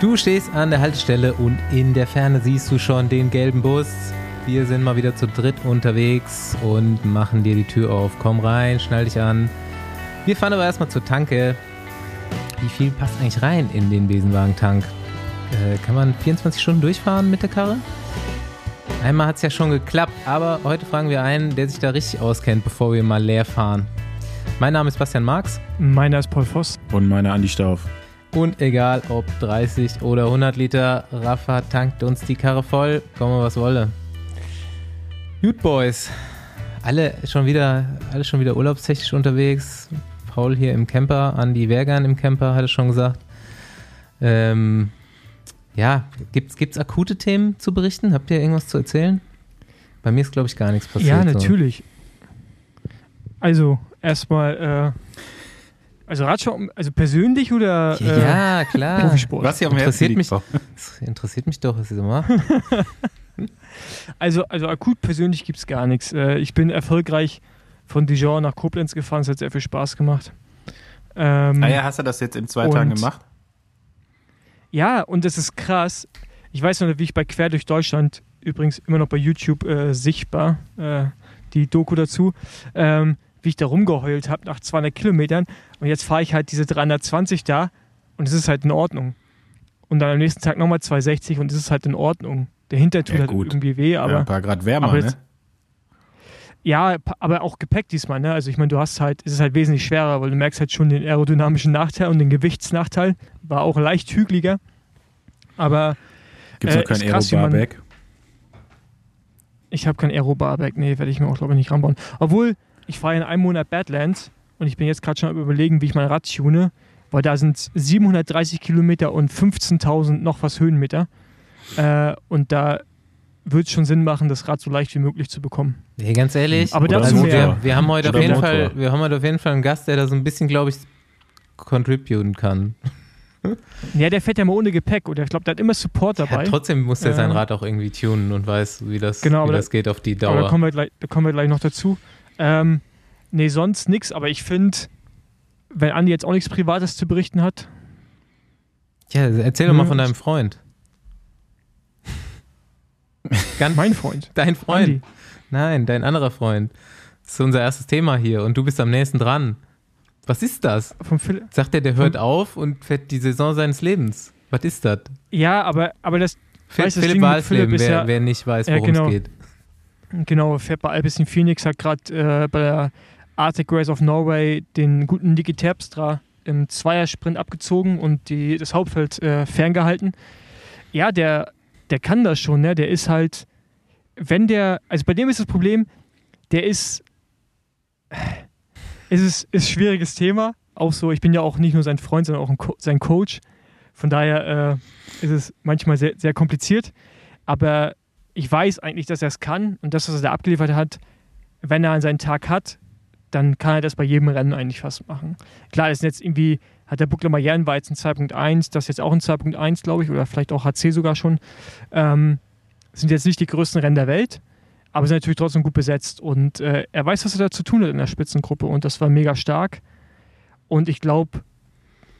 Du stehst an der Haltestelle und in der Ferne siehst du schon den gelben Bus. Wir sind mal wieder zu dritt unterwegs und machen dir die Tür auf. Komm rein, schnall dich an. Wir fahren aber erstmal zur Tanke. Wie viel passt eigentlich rein in den Besenwagen-Tank? Äh, kann man 24 Stunden durchfahren mit der Karre? Einmal hat es ja schon geklappt, aber heute fragen wir einen, der sich da richtig auskennt, bevor wir mal leer fahren. Mein Name ist Bastian Marx. Meiner ist Paul Voss. Und meiner Andi Stauf. Und egal ob 30 oder 100 Liter, Rafa tankt uns die Karre voll, komme was wolle. Gut, Boys. Alle schon wieder, alle schon wieder urlaubstechnisch unterwegs. Paul hier im Camper, Andi Wergern im Camper, hat es schon gesagt. Ähm, ja, gibt's, gibt's akute Themen zu berichten? Habt ihr irgendwas zu erzählen? Bei mir ist, glaube ich, gar nichts passiert. Ja, natürlich. So. Also, erstmal, äh, also Radsport, also persönlich oder äh, ja, klar. Profisport? Was hier am interessiert mich, das interessiert mich doch, was so macht. also, also akut persönlich gibt es gar nichts. Äh, ich bin erfolgreich von Dijon nach Koblenz gefahren, es hat sehr viel Spaß gemacht. Ähm, ah ja, hast du das jetzt in zwei Tagen gemacht? Ja, und es ist krass. Ich weiß noch, wie ich bei Quer durch Deutschland, übrigens immer noch bei YouTube äh, sichtbar, äh, die Doku dazu, ähm, wie ich da rumgeheult habe nach 200 Kilometern. Und jetzt fahre ich halt diese 320 da und es ist halt in Ordnung. Und dann am nächsten Tag nochmal 260 und es ist halt in Ordnung. Der Hinter tut ja, halt irgendwie weh, aber. Ja, ein paar Grad wärmer, ne? Jetzt, ja, aber auch Gepäck diesmal, ne? Also ich meine, du hast halt, es ist halt wesentlich schwerer, weil du merkst halt schon den aerodynamischen Nachteil und den Gewichtsnachteil. War auch leicht hügeliger. Aber. Gibt es äh, kein Aero-Barback? Ich habe kein Aero-Barback, nee, werde ich mir auch, glaube ich, nicht ranbauen. Obwohl, ich fahre in einem Monat Badlands und ich bin jetzt gerade schon am überlegen, wie ich mein Rad tune, weil da sind 730 Kilometer und 15.000 noch was Höhenmeter. Äh, und da würde es schon Sinn machen, das Rad so leicht wie möglich zu bekommen. Nee, ganz ehrlich, aber dazu wir, wir, haben heute auf jeden Fall, wir haben heute auf jeden Fall einen Gast, der da so ein bisschen, glaube ich, contributen kann. Ja, der fährt ja mal ohne Gepäck oder ich glaube, der hat immer Support dabei. Ja, trotzdem muss er sein Rad auch irgendwie tunen und weiß, wie das, genau, wie das geht auf die Dauer. Aber da kommen wir gleich, da kommen wir gleich noch dazu. Ähm, nee, sonst nichts, aber ich finde, wenn Andi jetzt auch nichts Privates zu berichten hat. Ja, erzähl doch mal von deinem Freund. Ganz mein Freund. Dein Freund. Andi. Nein, dein anderer Freund. Das ist unser erstes Thema hier und du bist am nächsten dran. Was ist das? Vom Phil Sagt er, der hört auf und fährt die Saison seines Lebens. Was ist das? Ja, aber, aber das. Philipp, weiß, das Philipp Walsleben, wer, ja, wer nicht weiß, worum ja, genau. es geht. Genau, fährt bei Alpecin Phoenix, hat gerade äh, bei der Arctic Race of Norway den guten Niki Terpstra im Zweiersprint abgezogen und die, das Hauptfeld äh, ferngehalten. Ja, der, der kann das schon, ne? Der ist halt, wenn der, also bei dem ist das Problem, der ist, es ist, ein schwieriges Thema. Auch so, ich bin ja auch nicht nur sein Freund, sondern auch Co sein Coach. Von daher äh, ist es manchmal sehr, sehr kompliziert. Aber ich weiß eigentlich, dass er es kann und das, was er da abgeliefert hat, wenn er an seinen Tag hat, dann kann er das bei jedem Rennen eigentlich fast machen. Klar, das ist jetzt irgendwie, hat der Buckler jetzt ein 2.1, das ist jetzt auch ein 2.1, glaube ich, oder vielleicht auch HC sogar schon. Ähm, sind jetzt nicht die größten Rennen der Welt, aber sind natürlich trotzdem gut besetzt. Und äh, er weiß, was er da zu tun hat in der Spitzengruppe und das war mega stark. Und ich glaube,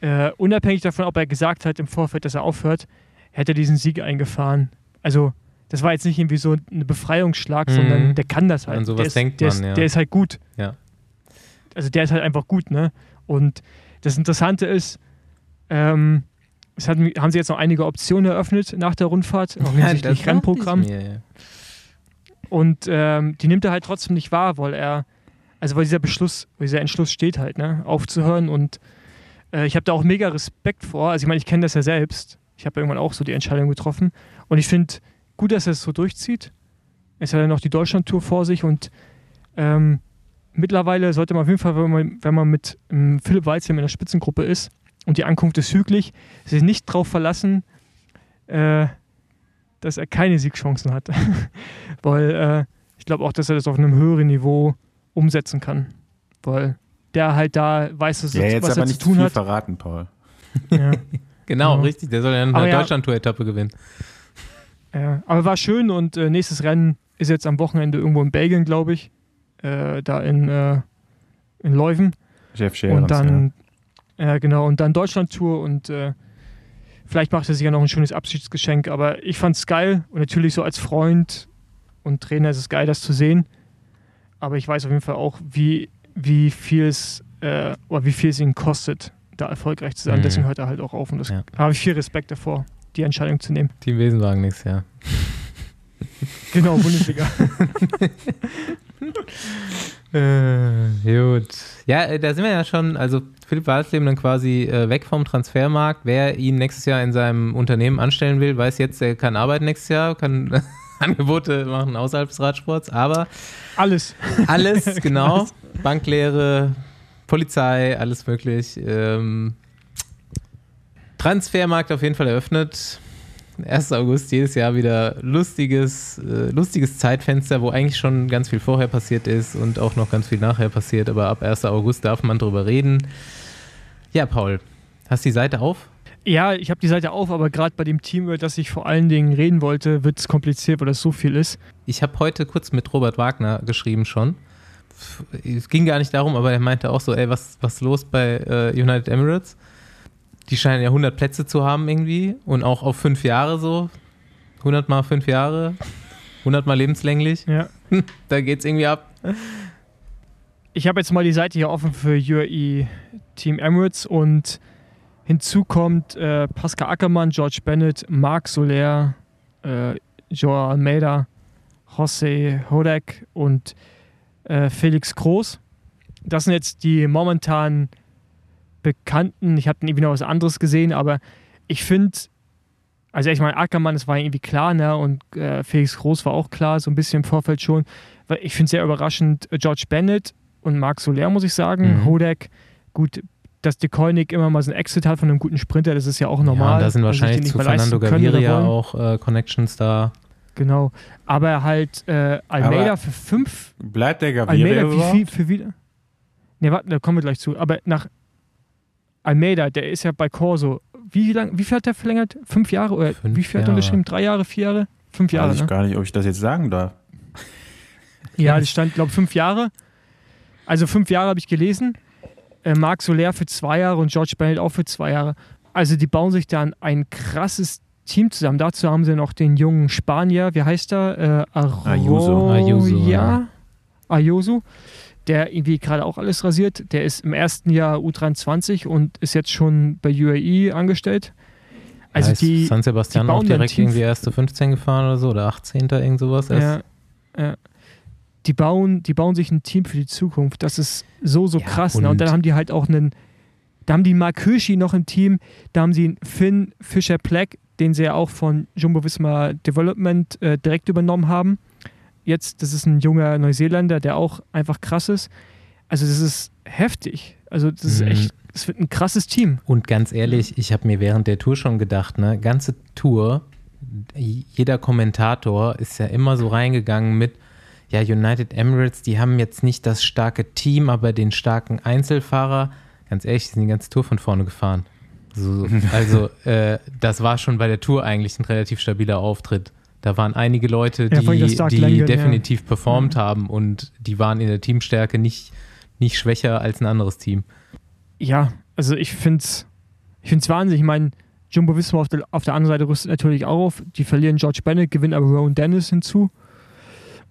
äh, unabhängig davon, ob er gesagt hat im Vorfeld, dass er aufhört, hätte er diesen Sieg eingefahren. Also das war jetzt nicht irgendwie so ein Befreiungsschlag, mhm. sondern der kann das halt. An sowas der ist, denkt der man, ist, ja. Der ist halt gut. Ja. Also der ist halt einfach gut, ne? Und das Interessante ist, ähm, es hat, haben sie jetzt noch einige Optionen eröffnet nach der Rundfahrt, auch hinsichtlich ja, Rennprogramm. Mir, ja. Und ähm, die nimmt er halt trotzdem nicht wahr, weil er, also weil dieser Beschluss, weil dieser Entschluss steht halt, ne, aufzuhören. Und äh, ich habe da auch mega Respekt vor. Also ich meine, ich kenne das ja selbst. Ich habe irgendwann auch so die Entscheidung getroffen. Und ich finde, gut, dass er es so durchzieht. Es hat ja noch die Deutschlandtour vor sich und ähm, mittlerweile sollte man auf jeden Fall, wenn man, wenn man mit ähm, Philipp Weizheim in der Spitzengruppe ist und die Ankunft ist hügelig, sich nicht darauf verlassen, äh, dass er keine Siegchancen hat. Weil äh, ich glaube auch, dass er das auf einem höheren Niveau umsetzen kann. Weil der halt da weiß, was, ja, jetzt was aber er nicht zu tun viel hat. verraten, Paul. Ja. genau, ja. richtig. Der soll ja eine Deutschlandtour-Etappe gewinnen. Ja, aber war schön und äh, nächstes Rennen ist jetzt am Wochenende irgendwo in Belgien, glaube ich. Äh, da in, äh, in Leuven. Jeff Scherens, Und dann, ja. genau, und dann Deutschland-Tour und äh, Vielleicht macht er sich ja noch ein schönes Abschiedsgeschenk, aber ich fand es geil und natürlich so als Freund und Trainer ist es geil, das zu sehen. Aber ich weiß auf jeden Fall auch, wie, wie viel es äh, oder wie viel es ihn kostet, da erfolgreich zu sein. Mhm. Deswegen hört er halt auch auf und das ja. habe ich viel Respekt davor, die Entscheidung zu nehmen. Team Wesenwagen nächstes Jahr. genau, Bundesliga. äh, gut. Ja, äh, da sind wir ja schon, also Philipp Walsleben dann quasi äh, weg vom Transfermarkt. Wer ihn nächstes Jahr in seinem Unternehmen anstellen will, weiß jetzt, er kann arbeiten nächstes Jahr, kann Angebote machen außerhalb des Radsports, aber alles. Alles, genau. Banklehre, Polizei, alles möglich. Ähm, Transfermarkt auf jeden Fall eröffnet. 1. August jedes Jahr wieder lustiges, äh, lustiges Zeitfenster, wo eigentlich schon ganz viel vorher passiert ist und auch noch ganz viel nachher passiert, aber ab 1. August darf man drüber reden. Ja, Paul, hast du die Seite auf? Ja, ich habe die Seite auf, aber gerade bei dem Team, über das ich vor allen Dingen reden wollte, wird es kompliziert, weil das so viel ist. Ich habe heute kurz mit Robert Wagner geschrieben schon. Es ging gar nicht darum, aber er meinte auch so, ey, was ist los bei äh, United Emirates? Die scheinen ja 100 Plätze zu haben irgendwie und auch auf fünf Jahre so. 100 mal fünf Jahre, 100 mal lebenslänglich. Ja. da geht's irgendwie ab. Ich habe jetzt mal die Seite hier offen für UAE Team Emirates und hinzu kommt äh, Pascal Ackermann, George Bennett, Marc Soler, äh, Joao Almeida, José Hodek und äh, Felix Groß. Das sind jetzt die momentan bekannten. Ich habe irgendwie noch was anderes gesehen, aber ich finde, also ich meine, Ackermann, das war irgendwie klar, ne? Und äh, Felix Groß war auch klar, so ein bisschen im Vorfeld schon. Weil ich finde es sehr überraschend, äh, George Bennett und Marc Soler, muss ich sagen. Mhm. Hodek, gut, dass De Koenig immer mal so ein Exit hat von einem guten Sprinter, das ist ja auch normal. Ja, da sind wahrscheinlich zu Fernando Gaviria auch äh, Connections da. Genau. Aber halt äh, Almeida Aber für fünf. Bleibt der Gaviria Almeida wie viel für wieder? Ne, warte, da kommen wir gleich zu. Aber nach Almeida, der ist ja bei Corso. Wie lang, wie viel hat der verlängert? Fünf Jahre? Oder fünf wie viel hat er unterschrieben? Drei Jahre, vier Jahre? Fünf Jahre. Weiß ich ne? gar nicht, ob ich das jetzt sagen darf. Ja, das stand, glaube ich, fünf Jahre. Also fünf Jahre habe ich gelesen. Äh, Marc Soler für zwei Jahre und George Bennett auch für zwei Jahre. Also die bauen sich dann ein krasses Team zusammen. Dazu haben sie noch den jungen Spanier, wie heißt er? Äh, Ayuso. Ayuso. Ja. Ayuso, der irgendwie gerade auch alles rasiert. Der ist im ersten Jahr U23 und ist jetzt schon bei UAE angestellt. Also ja, die, San Sebastian die auch direkt irgendwie erste 15 gefahren oder so oder 18. irgend sowas. Ja, ja. Die bauen, die bauen sich ein Team für die Zukunft. Das ist so, so ja, krass. Und, ne? und dann haben die halt auch einen, da haben die Mark Hirschi noch im Team, da haben sie einen Finn Fischer-Pleck, den sie ja auch von Jumbo Visma Development äh, direkt übernommen haben. Jetzt, das ist ein junger Neuseeländer, der auch einfach krass ist. Also, das ist heftig. Also, das ist mhm. echt, es wird ein krasses Team. Und ganz ehrlich, ich habe mir während der Tour schon gedacht, ne, ganze Tour, jeder Kommentator ist ja immer so reingegangen mit, ja, United Emirates, die haben jetzt nicht das starke Team, aber den starken Einzelfahrer. Ganz ehrlich, die sind die ganze Tour von vorne gefahren. So, also äh, das war schon bei der Tour eigentlich ein relativ stabiler Auftritt. Da waren einige Leute, die, ja, die Langen, definitiv ja. performt mhm. haben und die waren in der Teamstärke nicht, nicht schwächer als ein anderes Team. Ja, also ich finde es ich find's wahnsinnig. Ich meine, Jumbo Visma auf der, auf der anderen Seite rüstet natürlich auch auf. Die verlieren George Bennett, gewinnen aber Rowan Dennis hinzu.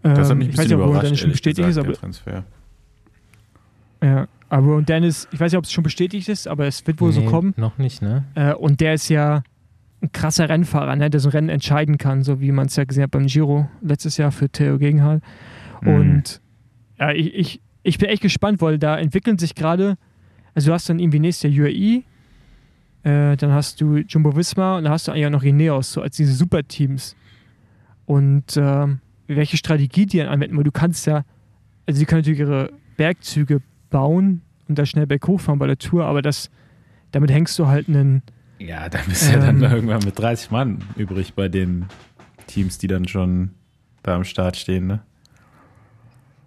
Das hat mich ähm, ein bisschen ich weiß nicht, ob Rowan Dennis schon bestätigt gesagt, ist, aber. Transfer. Ja, aber und Dennis, ich weiß nicht, ob es schon bestätigt ist, aber es wird wohl nee, so kommen. Noch nicht, ne? Äh, und der ist ja ein krasser Rennfahrer, ne? der so ein Rennen entscheiden kann, so wie man es ja gesehen hat beim Giro letztes Jahr für Theo Gegenhall. Mhm. Und ja, ich, ich, ich bin echt gespannt, weil da entwickeln sich gerade, also du hast dann irgendwie nächstes Jahr UAE, äh, dann hast du Jumbo Visma und dann hast du eigentlich auch noch Ineos, so als diese Superteams. Und äh, welche Strategie die dann anwenden, weil du kannst ja, also die können natürlich ihre Bergzüge bauen und da schnell berghoch fahren bei der Tour, aber das, damit hängst du halt einen. Ja, da bist du ähm, ja dann ähm, irgendwann mit 30 Mann übrig bei den Teams, die dann schon da am Start stehen, ne?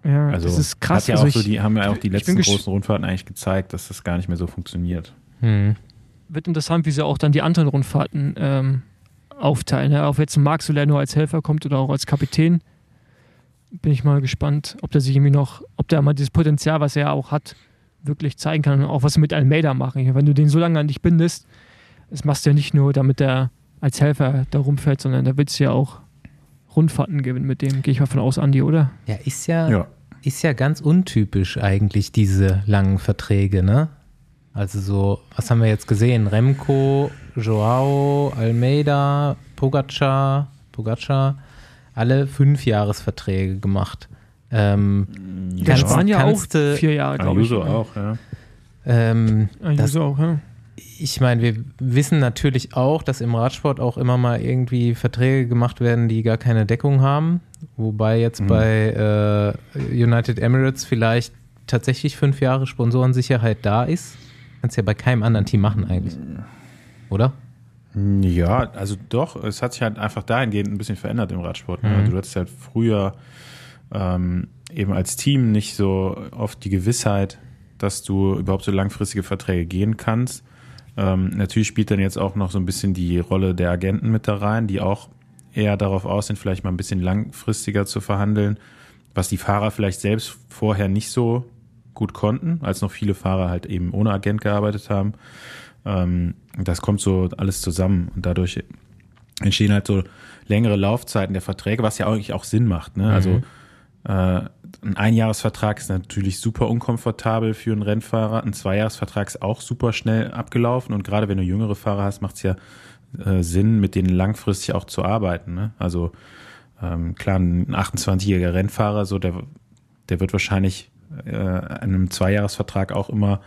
Ja, also, das ist krass. Ja also ich, so die, haben ja auch die letzten großen Rundfahrten eigentlich gezeigt, dass das gar nicht mehr so funktioniert. Hm. Wird interessant, wie sie auch dann die anderen Rundfahrten ähm, aufteilen. Ja? Ob jetzt Marc Soler nur als Helfer kommt oder auch als Kapitän bin ich mal gespannt, ob der sich irgendwie noch, ob der mal dieses Potenzial, was er auch hat, wirklich zeigen kann und auch was er mit Almeida machen. Wenn du den so lange an dich bindest, das machst du ja nicht nur, damit er als Helfer da rumfährt, sondern da willst du ja auch Rundfahrten gewinnen mit dem, gehe ich mal von aus, Andi, oder? Ja, ist ja, ja, ist ja ganz untypisch eigentlich, diese langen Verträge, ne? Also so, was haben wir jetzt gesehen? Remco, Joao, Almeida, Pogacar, Pogacar, alle Fünfjahresverträge gemacht. Ähm, ja, das waren ja auch vier Jahre, glaube ich. Ayuso auch, ja. Ähm, Ayuso auch, ja ich meine, wir wissen natürlich auch, dass im Radsport auch immer mal irgendwie Verträge gemacht werden, die gar keine Deckung haben. Wobei jetzt mhm. bei äh, United Emirates vielleicht tatsächlich fünf Jahre Sponsorensicherheit da ist. Kannst ja bei keinem anderen Team machen eigentlich. Oder? Ja, also doch, es hat sich halt einfach dahingehend ein bisschen verändert im Radsport. Ne? Mhm. Also du hattest halt früher ähm, eben als Team nicht so oft die Gewissheit, dass du überhaupt so langfristige Verträge gehen kannst. Ähm, natürlich spielt dann jetzt auch noch so ein bisschen die Rolle der Agenten mit da rein, die auch eher darauf aus sind, vielleicht mal ein bisschen langfristiger zu verhandeln, was die Fahrer vielleicht selbst vorher nicht so gut konnten, als noch viele Fahrer halt eben ohne Agent gearbeitet haben. Ähm, das kommt so alles zusammen und dadurch entstehen halt so längere Laufzeiten der Verträge, was ja eigentlich auch Sinn macht. Ne? Also mhm. Also äh, ein Einjahresvertrag ist natürlich super unkomfortabel für einen Rennfahrer. Ein Zweijahresvertrag ist auch super schnell abgelaufen. Und gerade wenn du jüngere Fahrer hast, macht es ja äh, Sinn, mit denen langfristig auch zu arbeiten. Ne? Also ähm, klar, ein 28-jähriger Rennfahrer, so der, der wird wahrscheinlich äh, einem Zweijahresvertrag auch immer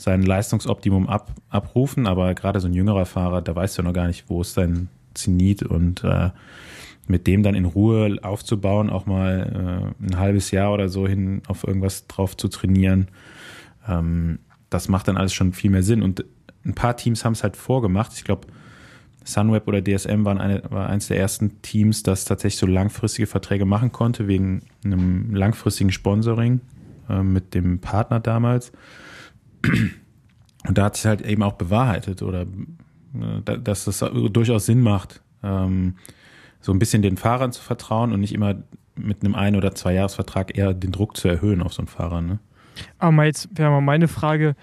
sein Leistungsoptimum ab, abrufen, aber gerade so ein jüngerer Fahrer, da weißt du noch gar nicht, wo ist dein Zenit und äh, mit dem dann in Ruhe aufzubauen, auch mal äh, ein halbes Jahr oder so hin auf irgendwas drauf zu trainieren, ähm, das macht dann alles schon viel mehr Sinn. Und ein paar Teams haben es halt vorgemacht. Ich glaube, Sunweb oder DSM waren eine, war eines der ersten Teams, das tatsächlich so langfristige Verträge machen konnte, wegen einem langfristigen Sponsoring äh, mit dem Partner damals. Und da hat sich halt eben auch bewahrheitet oder äh, dass das durchaus Sinn macht, ähm, so ein bisschen den Fahrern zu vertrauen und nicht immer mit einem Ein- oder Zwei-Jahres-Vertrag eher den Druck zu erhöhen auf so einen Fahrer. Ne? Aber jetzt wäre mal meine Frage,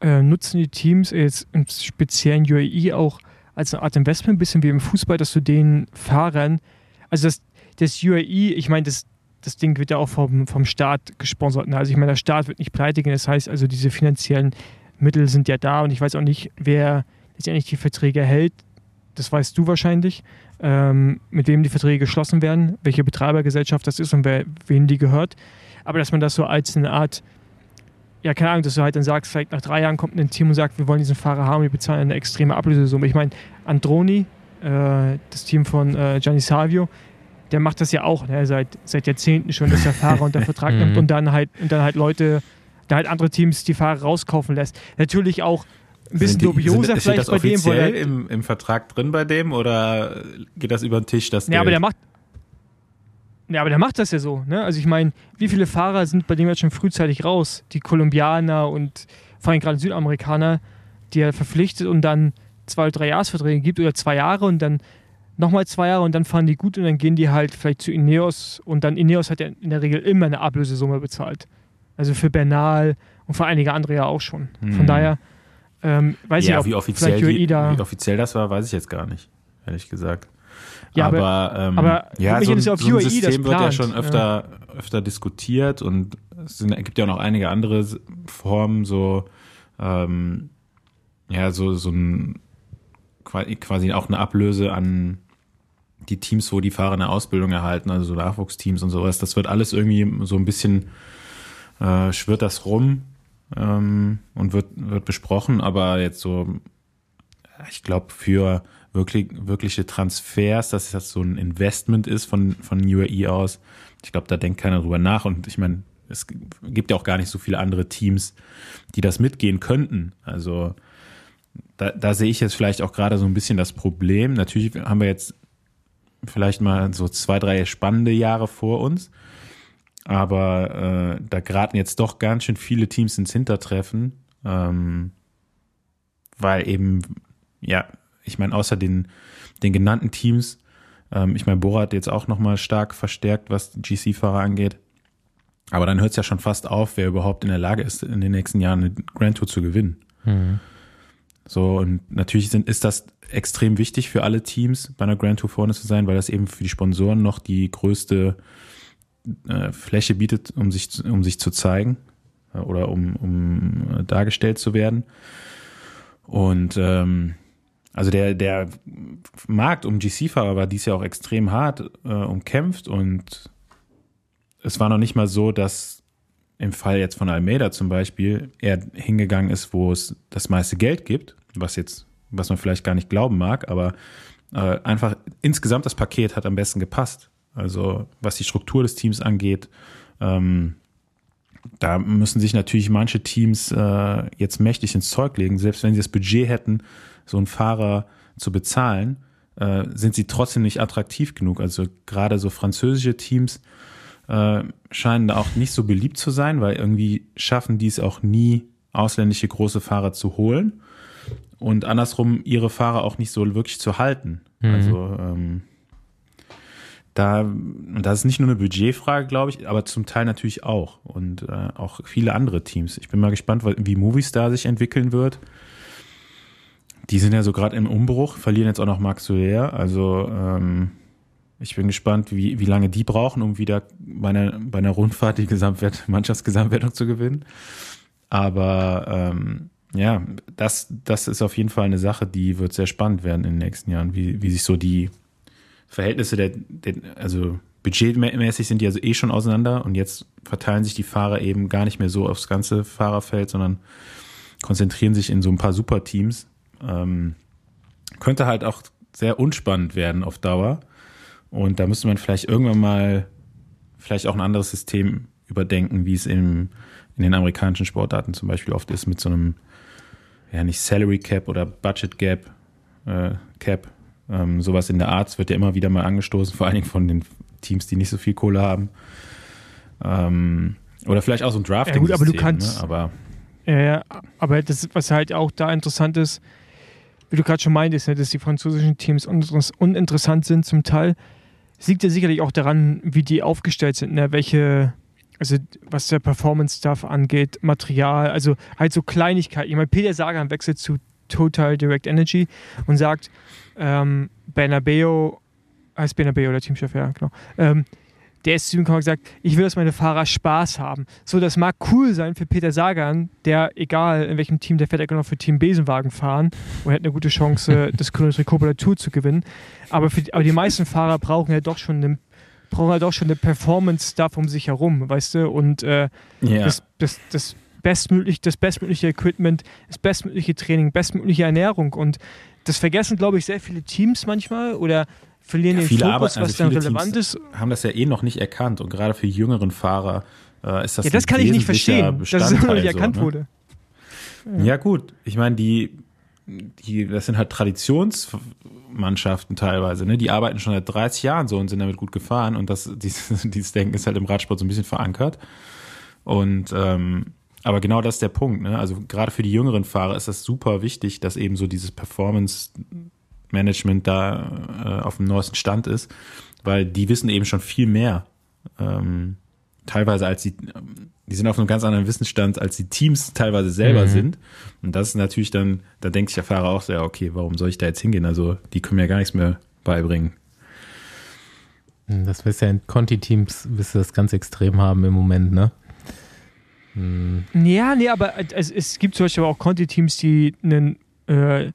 äh, nutzen die Teams jetzt im speziellen UAE auch als eine Art Investment, ein bisschen wie im Fußball, dass du den Fahrern, also das, das UAE, ich meine, das, das Ding wird ja auch vom, vom Staat gesponsert. Ne? Also ich meine, der Staat wird nicht pleite gehen, das heißt also, diese finanziellen Mittel sind ja da und ich weiß auch nicht, wer letztendlich die Verträge hält. Das weißt du wahrscheinlich ähm, mit wem die Verträge geschlossen werden, welche Betreibergesellschaft das ist und wer, wem die gehört. Aber dass man das so als eine Art, ja, keine Ahnung, dass du halt dann sagst, vielleicht nach drei Jahren kommt ein Team und sagt, wir wollen diesen Fahrer haben, wir bezahlen eine extreme Ablösesumme. Ich meine, Androni, äh, das Team von äh, Gianni Salvio, der macht das ja auch ne? seit, seit Jahrzehnten schon, dass der Fahrer unter Vertrag nimmt und dann halt, und dann halt Leute, da halt andere Teams die Fahrer rauskaufen lässt. Natürlich auch ein bisschen die, dubioser sind, vielleicht das bei dem. Wo er, im, im Vertrag drin bei dem oder geht das über den Tisch? Das ja, aber der macht. Ja, aber der macht das ja so. Ne? Also ich meine, wie viele Fahrer sind bei dem jetzt schon frühzeitig raus? Die Kolumbianer und vor allem gerade Südamerikaner, die er verpflichtet und dann zwei oder drei Jahresverträge gibt oder zwei Jahre und dann nochmal zwei Jahre und dann fahren die gut und dann gehen die halt vielleicht zu Ineos und dann Ineos hat ja in der Regel immer eine Ablösesumme bezahlt. Also für Bernal und für einige andere ja auch schon. Von hm. daher ähm, weiß ja, ich, wie offiziell, die, wie offiziell das war, weiß ich jetzt gar nicht, ehrlich gesagt. Ja, aber, aber, ähm, aber ja, so, so ein System wird ja schon öfter, ja. öfter diskutiert und es sind, gibt ja auch noch einige andere Formen, so ähm, ja, so, so ein quasi auch eine Ablöse an die Teams, wo die Fahrer eine Ausbildung erhalten, also so Nachwuchsteams und sowas. Das wird alles irgendwie so ein bisschen äh, schwirrt das rum ähm, und wird, wird besprochen, aber jetzt so, ich glaube, für wirklich, wirkliche Transfers, dass das so ein Investment ist von, von UAE aus, ich glaube, da denkt keiner drüber nach und ich meine, es gibt ja auch gar nicht so viele andere Teams, die das mitgehen könnten. Also da, da sehe ich jetzt vielleicht auch gerade so ein bisschen das Problem. Natürlich haben wir jetzt vielleicht mal so zwei, drei spannende Jahre vor uns. Aber äh, da geraten jetzt doch ganz schön viele Teams ins Hintertreffen, ähm, weil eben, ja, ich meine, außer den, den genannten Teams, ähm, ich meine, Bora hat jetzt auch nochmal stark verstärkt, was GC-Fahrer angeht. Aber dann hört es ja schon fast auf, wer überhaupt in der Lage ist, in den nächsten Jahren eine Grand Tour zu gewinnen. Mhm. So, und natürlich sind, ist das extrem wichtig für alle Teams, bei einer Grand Tour vorne zu sein, weil das eben für die Sponsoren noch die größte äh, Fläche bietet, um sich, um sich zu zeigen äh, oder um, um äh, dargestellt zu werden. Und ähm, also der, der Markt um GC-Fahrer war dies Jahr auch extrem hart äh, umkämpft und es war noch nicht mal so, dass im Fall jetzt von Almeida zum Beispiel er hingegangen ist, wo es das meiste Geld gibt, was jetzt, was man vielleicht gar nicht glauben mag, aber äh, einfach insgesamt das Paket hat am besten gepasst. Also was die Struktur des Teams angeht, ähm, da müssen sich natürlich manche Teams äh, jetzt mächtig ins Zeug legen. Selbst wenn sie das Budget hätten, so einen Fahrer zu bezahlen, äh, sind sie trotzdem nicht attraktiv genug. Also gerade so französische Teams äh, scheinen da auch nicht so beliebt zu sein, weil irgendwie schaffen die es auch nie, ausländische große Fahrer zu holen und andersrum ihre Fahrer auch nicht so wirklich zu halten. Mhm. Also ähm, da, und das ist nicht nur eine Budgetfrage, glaube ich, aber zum Teil natürlich auch. Und äh, auch viele andere Teams. Ich bin mal gespannt, wie Movistar sich entwickeln wird. Die sind ja so gerade im Umbruch, verlieren jetzt auch noch Max Soler. Also ähm, ich bin gespannt, wie, wie lange die brauchen, um wieder bei einer, bei einer Rundfahrt die Gesamtwert, Mannschaftsgesamtwertung zu gewinnen. Aber ähm, ja, das, das ist auf jeden Fall eine Sache, die wird sehr spannend werden in den nächsten Jahren, wie, wie sich so die Verhältnisse der, der also budgetmäßig sind die also eh schon auseinander und jetzt verteilen sich die Fahrer eben gar nicht mehr so aufs ganze Fahrerfeld, sondern konzentrieren sich in so ein paar Superteams. Ähm, könnte halt auch sehr unspannend werden auf Dauer. Und da müsste man vielleicht irgendwann mal vielleicht auch ein anderes System überdenken, wie es im, in den amerikanischen Sportarten zum Beispiel oft ist, mit so einem, ja nicht Salary Cap oder Budget Gap, äh, Cap, ähm, sowas in der Art wird ja immer wieder mal angestoßen, vor allen Dingen von den Teams, die nicht so viel Kohle haben. Ähm, oder vielleicht auch so ein Drafting. Ja, gut, aber du kannst. Ne? Aber, ja, aber das, was halt auch da interessant ist, wie du gerade schon meintest, ne, dass die französischen Teams uninteressant sind zum Teil, liegt ja sicherlich auch daran, wie die aufgestellt sind, ne? welche, also was der Performance-Stuff angeht, Material, also halt so Kleinigkeiten. Ich meine, Peter Sagan wechselt zu Total Direct Energy und sagt, ähm, Bernabeo, heißt Bernabeo der Teamchef, ja, genau, ähm, der ist zu ihm gesagt, ich will, dass meine Fahrer Spaß haben. So, das mag cool sein für Peter Sagan, der, egal in welchem Team, der fährt ja genau für Team Besenwagen fahren und hat eine gute Chance, das Chrono Tour zu gewinnen. Aber, für, aber die meisten Fahrer brauchen ja doch schon eine brauchen halt auch schon eine Performance-Stuff um sich herum, weißt du? Und äh, yeah. das, das, das, bestmöglich, das bestmögliche Equipment, das bestmögliche Training, bestmögliche Ernährung. Und das vergessen, glaube ich, sehr viele Teams manchmal oder verlieren ja, den Fokus, Arbeit, also was dann relevant Teams ist. Haben das ja eh noch nicht erkannt und gerade für jüngeren Fahrer äh, ist das Ja, das kann ich nicht verstehen, dass es noch nicht erkannt so, ne? wurde. Ja. ja, gut. Ich meine, die, die, das sind halt Traditionsmannschaften teilweise, ne? Die arbeiten schon seit 30 Jahren so und sind damit gut gefahren und das, dieses, dieses Denken ist halt im Radsport so ein bisschen verankert. Und ähm, aber genau das ist der Punkt, ne? Also gerade für die jüngeren Fahrer ist das super wichtig, dass eben so dieses Performance Management da äh, auf dem neuesten Stand ist, weil die wissen eben schon viel mehr. Ähm, teilweise als die, die sind auf einem ganz anderen Wissensstand, als die Teams teilweise selber mhm. sind. Und das ist natürlich dann, da denkt sich der Fahrer auch so, ja, okay, warum soll ich da jetzt hingehen? Also die können mir gar nichts mehr beibringen. Das wirst ja in Conti-Teams, wirst du das ganz extrem haben im Moment, ne? Hm. Ja, nee, aber es, es gibt zum Beispiel auch Conti-Teams, die einen äh,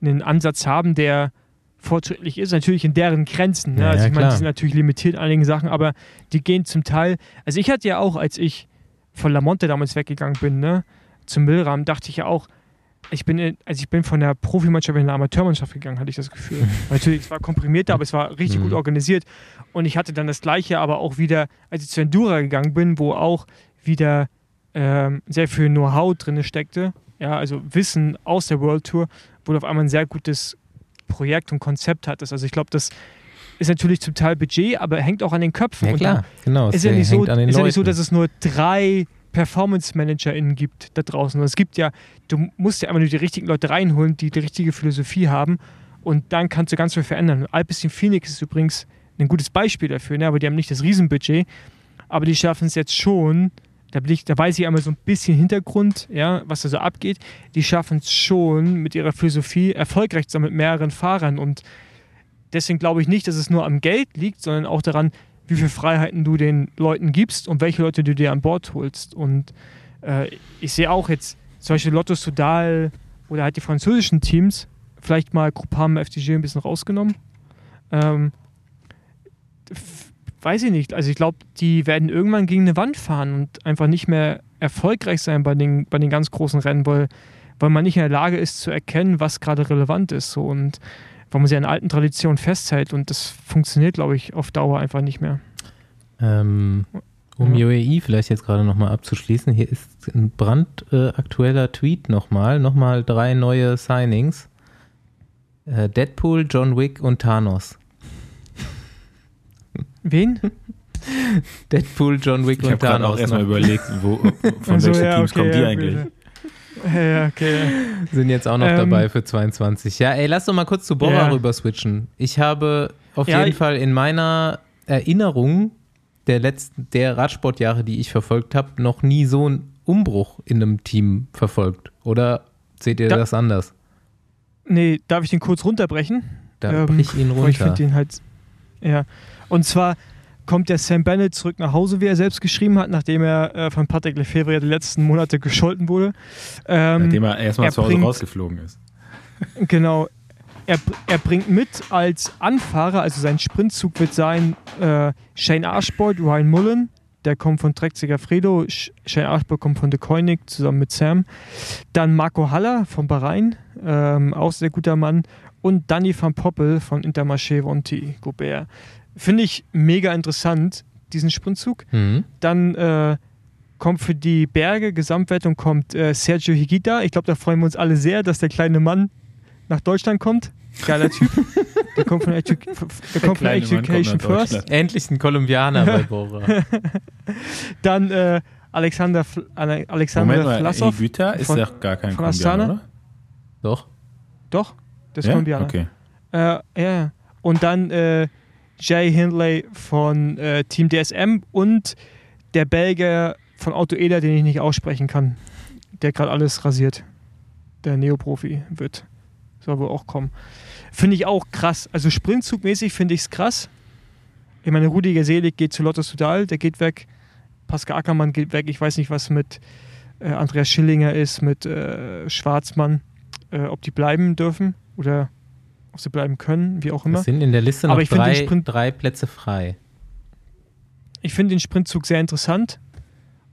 einen Ansatz haben, der fortschrittlich ist, natürlich in deren Grenzen. Ne? Ja, also ich meine, die sind natürlich limitiert an einigen Sachen, aber die gehen zum Teil. Also ich hatte ja auch, als ich von Lamonte damals weggegangen bin, ne, zum Müllrahmen, dachte ich ja auch, ich bin, also ich bin von der Profimannschaft in eine Amateurmannschaft gegangen, hatte ich das Gefühl. natürlich, es war komprimierter, aber es war richtig mhm. gut organisiert. Und ich hatte dann das Gleiche, aber auch wieder, als ich zu Endura gegangen bin, wo auch wieder ähm, sehr viel Know-how drin steckte, ja, also Wissen aus der World Tour, wo du auf einmal ein sehr gutes Projekt und Konzept hattest. Also ich glaube, das ist natürlich zum Teil Budget, aber hängt auch an den Köpfen. Ja, klar, genau. Ist ja, nicht so, ist ja nicht so, dass es nur drei Performance ManagerInnen gibt da draußen. Und es gibt ja, du musst ja einfach nur die richtigen Leute reinholen, die die richtige Philosophie haben und dann kannst du ganz viel verändern. Alpecin Phoenix ist übrigens ein gutes Beispiel dafür, ne? aber die haben nicht das Riesenbudget, aber die schaffen es jetzt schon, da, ich, da weiß ich einmal so ein bisschen Hintergrund, ja, was da so abgeht. Die schaffen es schon mit ihrer Philosophie erfolgreich zu sein mit mehreren Fahrern. Und deswegen glaube ich nicht, dass es nur am Geld liegt, sondern auch daran, wie viele Freiheiten du den Leuten gibst und welche Leute du dir an Bord holst. Und äh, ich sehe auch jetzt zum Beispiel Lotto Sudal oder halt die französischen Teams, vielleicht mal Groupama FDG ein bisschen rausgenommen. Ähm, weiß ich nicht. Also ich glaube, die werden irgendwann gegen eine Wand fahren und einfach nicht mehr erfolgreich sein bei den, bei den ganz großen Rennen, weil, weil man nicht in der Lage ist zu erkennen, was gerade relevant ist. So. Und weil man sich an alten Traditionen festhält und das funktioniert, glaube ich, auf Dauer einfach nicht mehr. Ähm, um ja. UAE vielleicht jetzt gerade nochmal abzuschließen, hier ist ein brandaktueller äh, Tweet nochmal, nochmal drei neue Signings. Äh, Deadpool, John Wick und Thanos. Wen? Deadpool, John Wick ich und Thanos. Ich auch erstmal überlegt, wo, von also, welchen ja, Teams okay, kommen die ja, eigentlich? Ja, okay. Sind jetzt auch noch ähm, dabei für 22. Ja, ey, lass doch mal kurz zu Bora ja. rüber switchen. Ich habe auf ja, jeden Fall in meiner Erinnerung der letzten, der Radsportjahre, die ich verfolgt habe, noch nie so einen Umbruch in einem Team verfolgt. Oder seht ihr da, das anders? Nee, darf ich den kurz runterbrechen? Da ähm, brich ihn runter. Ich finde den halt, ja. Und zwar kommt der Sam Bennett zurück nach Hause, wie er selbst geschrieben hat, nachdem er äh, von Patrick Lefebvre die letzten Monate gescholten wurde. Ähm, nachdem er erstmal zu Hause bringt, rausgeflogen ist. Genau. Er, er, bringt mit als Anfahrer, also sein Sprintzug wird sein äh, Shane Archbold, Ryan Mullen, der kommt von Trek Segafredo, Shane Archbold kommt von De Koenig zusammen mit Sam. Dann Marco Haller von Bahrain, ähm, auch sehr guter Mann. Und Danny van Poppel von Intermarché Vonti Gobert. Finde ich mega interessant, diesen Sprintzug. Mhm. Dann äh, kommt für die Berge Gesamtwertung kommt äh, Sergio Higuita. Ich glaube, da freuen wir uns alle sehr, dass der kleine Mann nach Deutschland kommt. Geiler Typ. der kommt von, Edu der kommt von Education First. Endlich ein Kolumbianer bei Bora. Dann äh, Alexander, Fl Alexander Moment mal, Vlasov. Higuita ist ja gar kein Kolumbianer, oder? Doch. Doch, der ist ja? Kolumbianer. Okay. Äh, ja. Und dann äh, Jay Hindley von äh, Team DSM und der Belgier von Auto Eder, den ich nicht aussprechen kann, der gerade alles rasiert. Der Neoprofi wird. Soll wohl auch kommen. Finde ich auch krass. Also Sprintzugmäßig finde ich es krass. Ich meine, Rudiger Selig geht zu Lotto Sudal, der geht weg. Pascal Ackermann geht weg. Ich weiß nicht, was mit äh, Andreas Schillinger ist, mit äh, Schwarzmann, äh, ob die bleiben dürfen oder ob sie bleiben können, wie auch immer. Es sind in der Liste noch Aber ich drei, Sprint, drei Plätze frei. Ich finde den Sprintzug sehr interessant.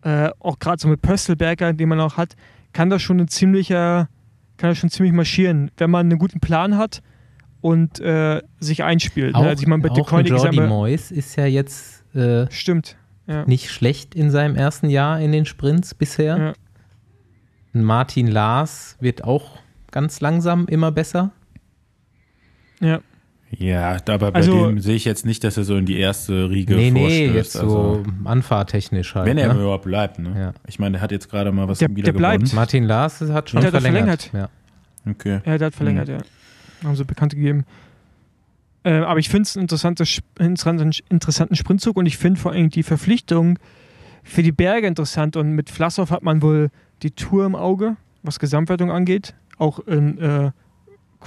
Äh, auch gerade so mit Pöstelberger, den man auch hat, kann das schon ein ziemlicher, kann das schon ziemlich marschieren, wenn man einen guten Plan hat und äh, sich einspielt. Ne? Auch, ne? also ich meine, auch Jordi Moyes ist ja jetzt äh, stimmt, ja. nicht schlecht in seinem ersten Jahr in den Sprints bisher. Ja. Martin Lars wird auch ganz langsam immer besser. Ja. Ja, aber bei also, dem sehe ich jetzt nicht, dass er so in die erste Riege nee, Nee, jetzt also, so anfahrtechnisch halt. Wenn er ne? überhaupt bleibt, ne? Ja. Ich meine, der hat jetzt gerade mal was der, wieder der bleibt. gewonnen. Martin Lars hat schon der verlängert. Hat verlängert. Ja. Okay. Ja, der hat verlängert, mhm. ja. Haben sie bekannt gegeben. Äh, aber ich finde es einen interessanten, interessanten Sprintzug und ich finde vor allem die Verpflichtung für die Berge interessant. Und mit Flassow hat man wohl die Tour im Auge, was Gesamtwertung angeht. Auch in äh,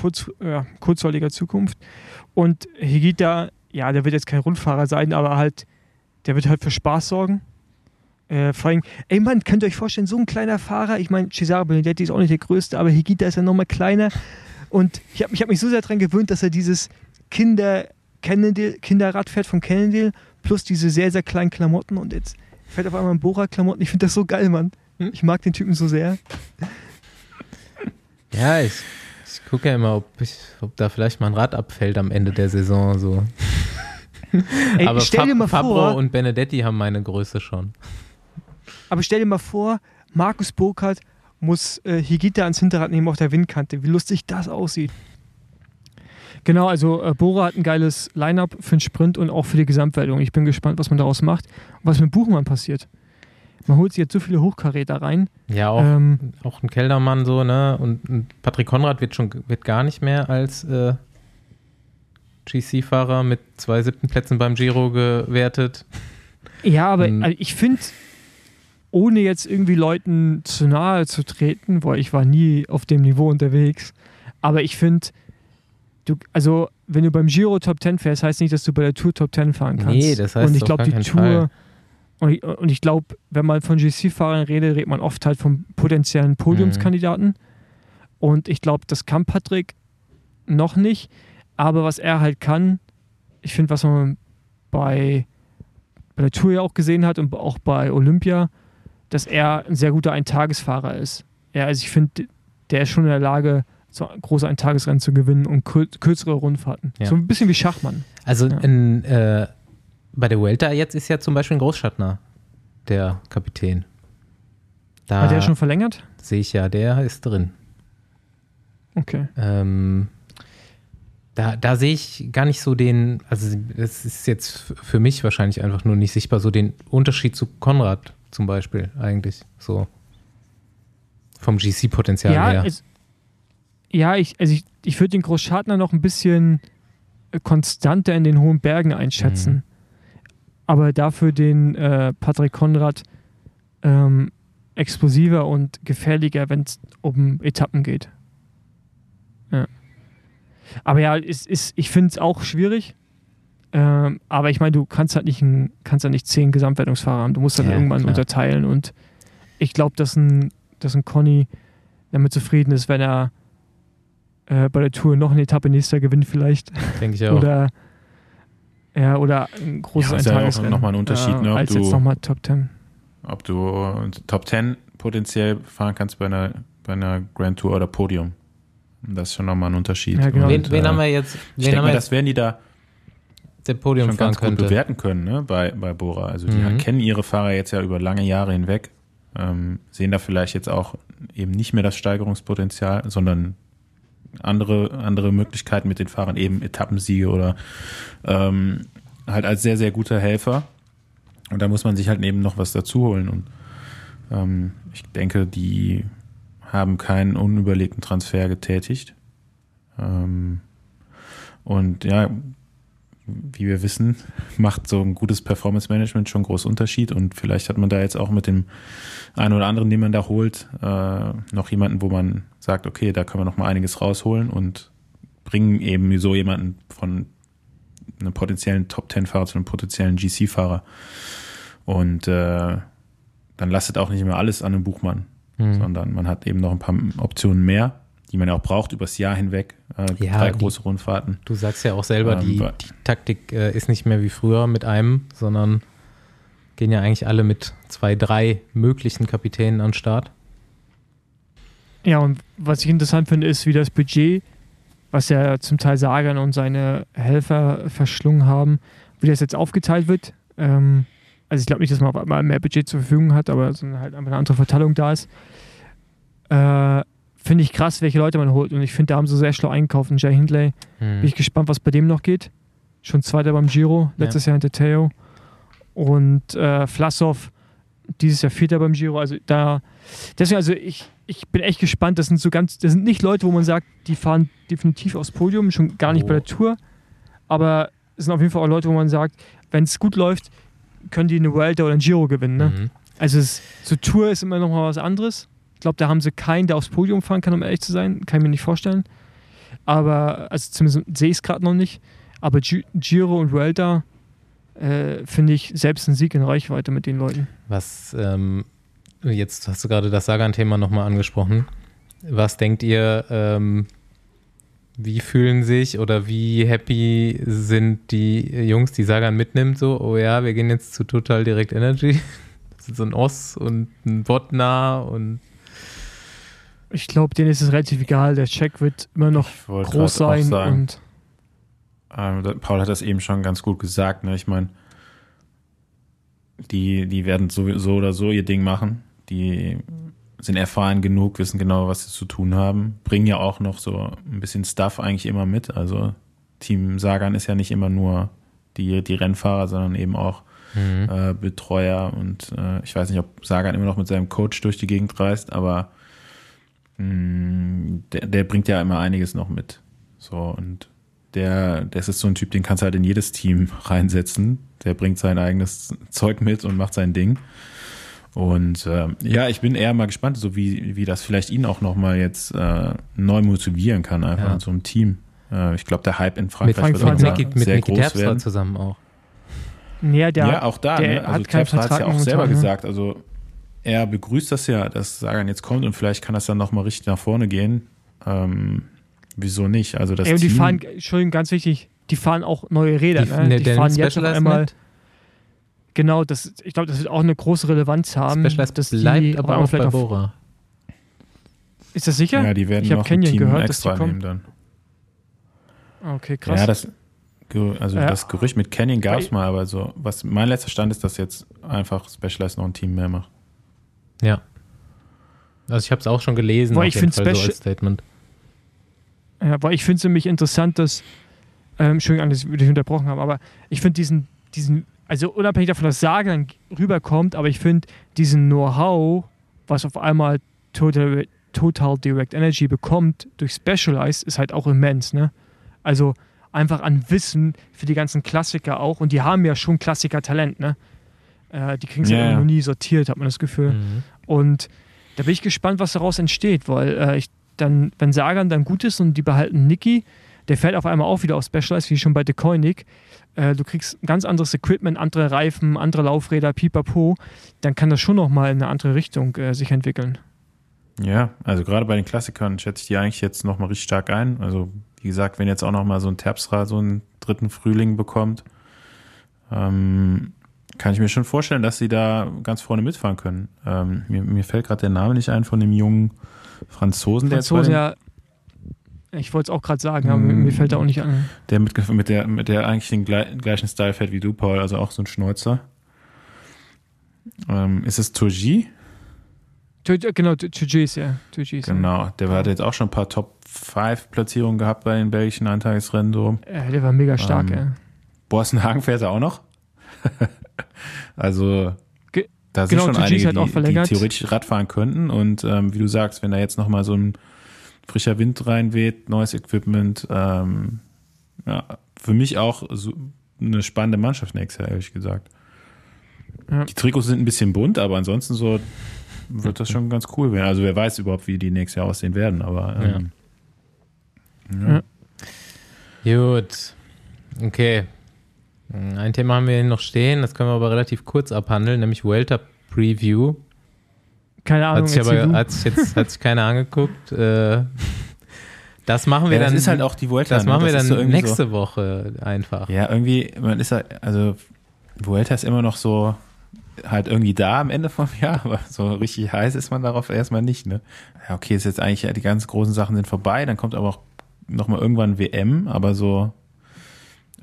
kurz, ja, kurzweiliger Zukunft. Und Higita, ja, der wird jetzt kein Rundfahrer sein, aber halt, der wird halt für Spaß sorgen. Äh, vor allem, ey Mann, könnt ihr euch vorstellen, so ein kleiner Fahrer, ich meine, Cesare Benedetti ist auch nicht der größte, aber Higita ist ja nochmal kleiner. Und ich habe hab mich so sehr daran gewöhnt, dass er dieses Kinder Kinderrad fährt von Cannondale plus diese sehr, sehr kleinen Klamotten und jetzt fährt auf einmal ein Bora-Klamotten. Ich finde das so geil, Mann. Hm? Ich mag den Typen so sehr. Ja, ich ich gucke ja immer, ob, ich, ob da vielleicht mal ein Rad abfällt am Ende der Saison. So. Ey, Aber stell dir mal Fabro vor, und Benedetti haben meine Größe schon. Aber stell dir mal vor, Markus Burkhardt muss äh, Higita ans Hinterrad nehmen auf der Windkante. Wie lustig das aussieht. Genau, also äh, Bora hat ein geiles Line-Up für den Sprint und auch für die Gesamtwertung. Ich bin gespannt, was man daraus macht und was mit Buchmann passiert man holt sich jetzt so viele Hochkaräter rein. Ja, auch, ähm, auch ein Keldermann so, ne? Und, und, Patrick Konrad wird schon wird gar nicht mehr als äh, GC-Fahrer mit zwei siebten Plätzen beim Giro gewertet. Ja, aber hm. also ich finde, ohne jetzt irgendwie Leuten zu nahe zu treten, weil ich war nie auf dem Niveau unterwegs. Aber ich finde, du, also wenn du beim Giro Top 10 fährst, heißt nicht, dass du bei der Tour Top 10 fahren kannst. Nee, das heißt Und ich glaube, die Tour, Fall. Und ich, und ich glaube, wenn man von GC-Fahrern redet, redet man oft halt vom potenziellen Podiumskandidaten. Mhm. Und ich glaube, das kann Patrick noch nicht. Aber was er halt kann, ich finde, was man bei, bei der Tour ja auch gesehen hat und auch bei Olympia, dass er ein sehr guter Eintagesfahrer ist. Ja, also ich finde, der ist schon in der Lage, so große Eintagesrennen zu gewinnen und kürzere Rundfahrten. Ja. So ein bisschen wie Schachmann. Also ja. in, äh, bei der Welter jetzt ist ja zum Beispiel ein Großschattner der Kapitän. Da Hat der schon verlängert? Sehe ich ja, der ist drin. Okay. Ähm, da, da sehe ich gar nicht so den, also das ist jetzt für mich wahrscheinlich einfach nur nicht sichtbar, so den Unterschied zu Konrad zum Beispiel eigentlich. So vom GC-Potenzial ja, her. Es, ja, ich, also ich, ich würde den Großschartner noch ein bisschen konstanter in den hohen Bergen einschätzen. Mhm. Aber dafür den äh, Patrick Konrad ähm, explosiver und gefährlicher, wenn es um Etappen geht. Ja. Aber ja, ist, ist, ich finde es auch schwierig. Ähm, aber ich meine, du kannst halt nicht, ein, kannst halt nicht zehn Gesamtwertungsfahrer haben. Du musst halt ja, irgendwann klar. unterteilen. Und ich glaube, dass ein, dass ein Conny damit zufrieden ist, wenn er äh, bei der Tour noch eine Etappe nächster gewinnt, vielleicht. Denke ich auch. oder, ja, oder ein großes ja, Eintagesrennen. Ja nochmal ein Unterschied, äh, ne, als du, jetzt nochmal Top 10. Ob du Top 10 potenziell fahren kannst bei einer, bei einer Grand Tour oder Podium. Das ist schon nochmal ein Unterschied. Ja, genau. wen, wen äh, haben wir jetzt? Wen ich denke mal, das werden die da der Podium schon ganz könnte. gut bewerten können ne, bei, bei Bora. Also die mhm. kennen ihre Fahrer jetzt ja über lange Jahre hinweg, ähm, sehen da vielleicht jetzt auch eben nicht mehr das Steigerungspotenzial, sondern andere, andere Möglichkeiten mit den Fahrern, eben Etappensiege oder ähm, halt als sehr, sehr guter Helfer. Und da muss man sich halt eben noch was dazu holen. Und ähm, ich denke, die haben keinen unüberlegten Transfer getätigt. Ähm, und ja, wie wir wissen, macht so ein gutes Performance-Management schon einen großen Unterschied. Und vielleicht hat man da jetzt auch mit dem einen oder anderen, den man da holt, äh, noch jemanden, wo man sagt, okay, da können wir noch mal einiges rausholen und bringen eben so jemanden von einem potenziellen Top-10-Fahrer zu einem potenziellen GC-Fahrer und äh, dann lastet auch nicht mehr alles an einem Buchmann, mhm. sondern man hat eben noch ein paar Optionen mehr die man ja auch braucht übers Jahr hinweg. Äh, ja, drei große die, Rundfahrten. Du sagst ja auch selber, ähm, die, die, Taktik äh, ist nicht mehr wie früher mit einem, sondern gehen ja eigentlich alle mit zwei, drei möglichen Kapitänen an Start. Ja, und was ich interessant finde, ist, wie das Budget, was ja zum Teil Sagan und seine Helfer verschlungen haben, wie das jetzt aufgeteilt wird. Ähm, also ich glaube nicht, dass man auf einmal mehr Budget zur Verfügung hat, aber sondern halt einfach eine andere Verteilung da ist. Äh, finde ich krass, welche Leute man holt. Und ich finde, da haben sie sehr schlau einkaufen. Jay Hindley, hm. bin ich gespannt, was bei dem noch geht. Schon Zweiter beim Giro, letztes ja. Jahr hinter Theo. Und äh, Flassow, dieses Jahr Vierter beim Giro. Also da, deswegen, also ich, ich bin echt gespannt. Das sind so ganz, das sind nicht Leute, wo man sagt, die fahren definitiv aufs Podium, schon gar nicht oh. bei der Tour. Aber es sind auf jeden Fall auch Leute, wo man sagt, wenn es gut läuft, können die eine Vuelta oder ein Giro gewinnen. Ne? Mhm. Also es, so Tour ist immer noch mal was anderes. Ich glaube, da haben sie keinen, der aufs Podium fahren kann, um ehrlich zu sein. Kann ich mir nicht vorstellen. Aber, also zumindest sehe ich es gerade noch nicht. Aber Giro und Vuelta äh, finde ich selbst ein Sieg in Reichweite mit den Leuten. Was, ähm, jetzt hast du gerade das Sagan-Thema nochmal angesprochen. Was denkt ihr, ähm, wie fühlen sich oder wie happy sind die Jungs, die Sagan mitnimmt? So, oh ja, wir gehen jetzt zu Total Direct Energy. Das ist so ein Oss und ein Botnar und ich glaube, denen ist es relativ egal. Der Check wird immer noch groß sein. Und ähm, Paul hat das eben schon ganz gut gesagt. Ne? Ich meine, die, die werden so, so oder so ihr Ding machen. Die sind erfahren genug, wissen genau, was sie zu tun haben. Bringen ja auch noch so ein bisschen Stuff eigentlich immer mit. Also Team Sagan ist ja nicht immer nur die, die Rennfahrer, sondern eben auch mhm. äh, Betreuer. Und äh, ich weiß nicht, ob Sagan immer noch mit seinem Coach durch die Gegend reist, aber der, der bringt ja immer einiges noch mit. So, und der, das ist so ein Typ, den kannst du halt in jedes Team reinsetzen. Der bringt sein eigenes Zeug mit und macht sein Ding. Und äh, ja, ich bin eher mal gespannt, so wie, wie das vielleicht ihn auch nochmal jetzt äh, neu motivieren kann, einfach ja. in so einem Team. Äh, ich glaube, der Hype in Frankreich mit Frank wird auch mit, sehr mit groß werden. zusammen auch. Ja, der, ja auch da. Der ne? Also Terpstra hat es ja auch selber ne? gesagt. Also er begrüßt das ja, dass Sagan jetzt kommt und vielleicht kann das dann nochmal richtig nach vorne gehen. Ähm, wieso nicht? Also das Ey, und die fahren, Entschuldigung, ganz wichtig, die fahren auch neue Räder. Die, ne? die fahren jetzt noch einmal. Mit? Genau, das, ich glaube, das wird auch eine große Relevanz haben. Specialized dass bleibt die, aber auch bei Bora. Ist das sicher? Ja, die werden ich noch Canyon Team gehört, extra dass die nehmen dann. Okay, krass. Ja, das, also ja. das Gerücht mit Canyon gab es mal, aber so, was mein letzter Stand ist, dass jetzt einfach Specialized noch ein Team mehr macht. Ja. Also ich habe es auch schon gelesen, weil ich finde so als Statement. Ja, weil ich finde es nämlich interessant, dass, ähm, Entschuldigung, dass wir dich unterbrochen haben, aber ich finde diesen, diesen, also unabhängig davon, dass Sagan rüberkommt, aber ich finde diesen Know-how, was auf einmal Total, Total Direct Energy bekommt durch Specialized, ist halt auch immens, ne? Also einfach an Wissen für die ganzen Klassiker auch und die haben ja schon Klassiker-Talent, ne? Äh, die kriegen es ja, ja noch nie sortiert, hat man das Gefühl. Mhm. Und da bin ich gespannt, was daraus entsteht, weil äh, ich dann, wenn Sagan dann gut ist und die behalten Niki, der fällt auf einmal auch wieder auf Specialized, wie schon bei De Koenig. Äh, du kriegst ganz anderes Equipment, andere Reifen, andere Laufräder, pipapo, dann kann das schon nochmal in eine andere Richtung äh, sich entwickeln. Ja, also gerade bei den Klassikern schätze ich die eigentlich jetzt nochmal richtig stark ein. Also wie gesagt, wenn jetzt auch nochmal so ein Terpstra so einen dritten Frühling bekommt, ähm, kann ich mir schon vorstellen, dass sie da ganz vorne mitfahren können. Ähm, mir, mir, fällt gerade der Name nicht ein von dem jungen Franzosen, der Franzosen, ja. Ich wollte es auch gerade sagen, aber mir fällt er auch nicht an. Der mit, mit der, mit der eigentlich den gleichen Style fährt wie du, Paul, also auch so ein Schnäuzer. Ähm, ist es Tourgi? Genau, Tourgis, ja. Tourgis, genau, der hat jetzt auch schon ein paar Top-5-Platzierungen gehabt bei den belgischen Eintagesrennen. So. Ja, der war mega stark, ähm, ja. Borstenhagen fährt er auch noch. also Ge da sind genau, schon einige, die, die, theoretisch Radfahren könnten. Und ähm, wie du sagst, wenn da jetzt nochmal so ein frischer Wind reinweht, neues Equipment, ähm, ja, für mich auch so eine spannende Mannschaft nächstes Jahr, ehrlich gesagt. Ja. Die Trikots sind ein bisschen bunt, aber ansonsten so wird das schon ganz cool werden. Also wer weiß überhaupt, wie die nächstes Jahr aussehen werden, aber ähm, ja. Ja. Gut. Okay. Ein Thema haben wir hier noch stehen, das können wir aber relativ kurz abhandeln, nämlich Welter Preview. Keine Ahnung. Hat sich aber hat sich jetzt hat sich keiner angeguckt. Äh, das machen wir ja, dann. Das ist halt auch die Vuelta. Das ne? machen wir das dann so nächste so. Woche einfach. Ja, irgendwie, man ist halt, also Vuelta ist immer noch so halt irgendwie da am Ende vom Jahr, aber so richtig heiß ist man darauf erstmal nicht, ne? Ja, okay, ist jetzt eigentlich, die ganz großen Sachen sind vorbei, dann kommt aber auch nochmal irgendwann WM, aber so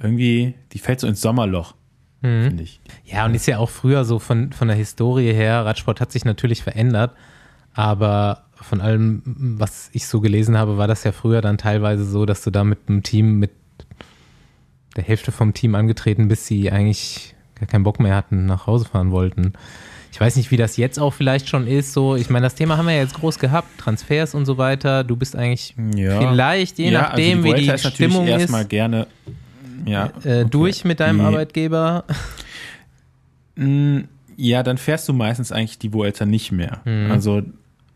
irgendwie, die fällt so ins Sommerloch. Mhm. Finde ich. Ja, und ist ja auch früher so von, von der Historie her, Radsport hat sich natürlich verändert, aber von allem, was ich so gelesen habe, war das ja früher dann teilweise so, dass du da mit einem Team, mit der Hälfte vom Team angetreten bist, die eigentlich gar keinen Bock mehr hatten, nach Hause fahren wollten. Ich weiß nicht, wie das jetzt auch vielleicht schon ist. So, ich meine, das Thema haben wir ja jetzt groß gehabt, Transfers und so weiter. Du bist eigentlich ja. vielleicht, je ja, also nachdem, also die wie die ist Stimmung ist, erstmal gerne ja, äh, okay. durch mit deinem die, Arbeitgeber. Mm, ja, dann fährst du meistens eigentlich die Vuelta nicht mehr. Mhm. Also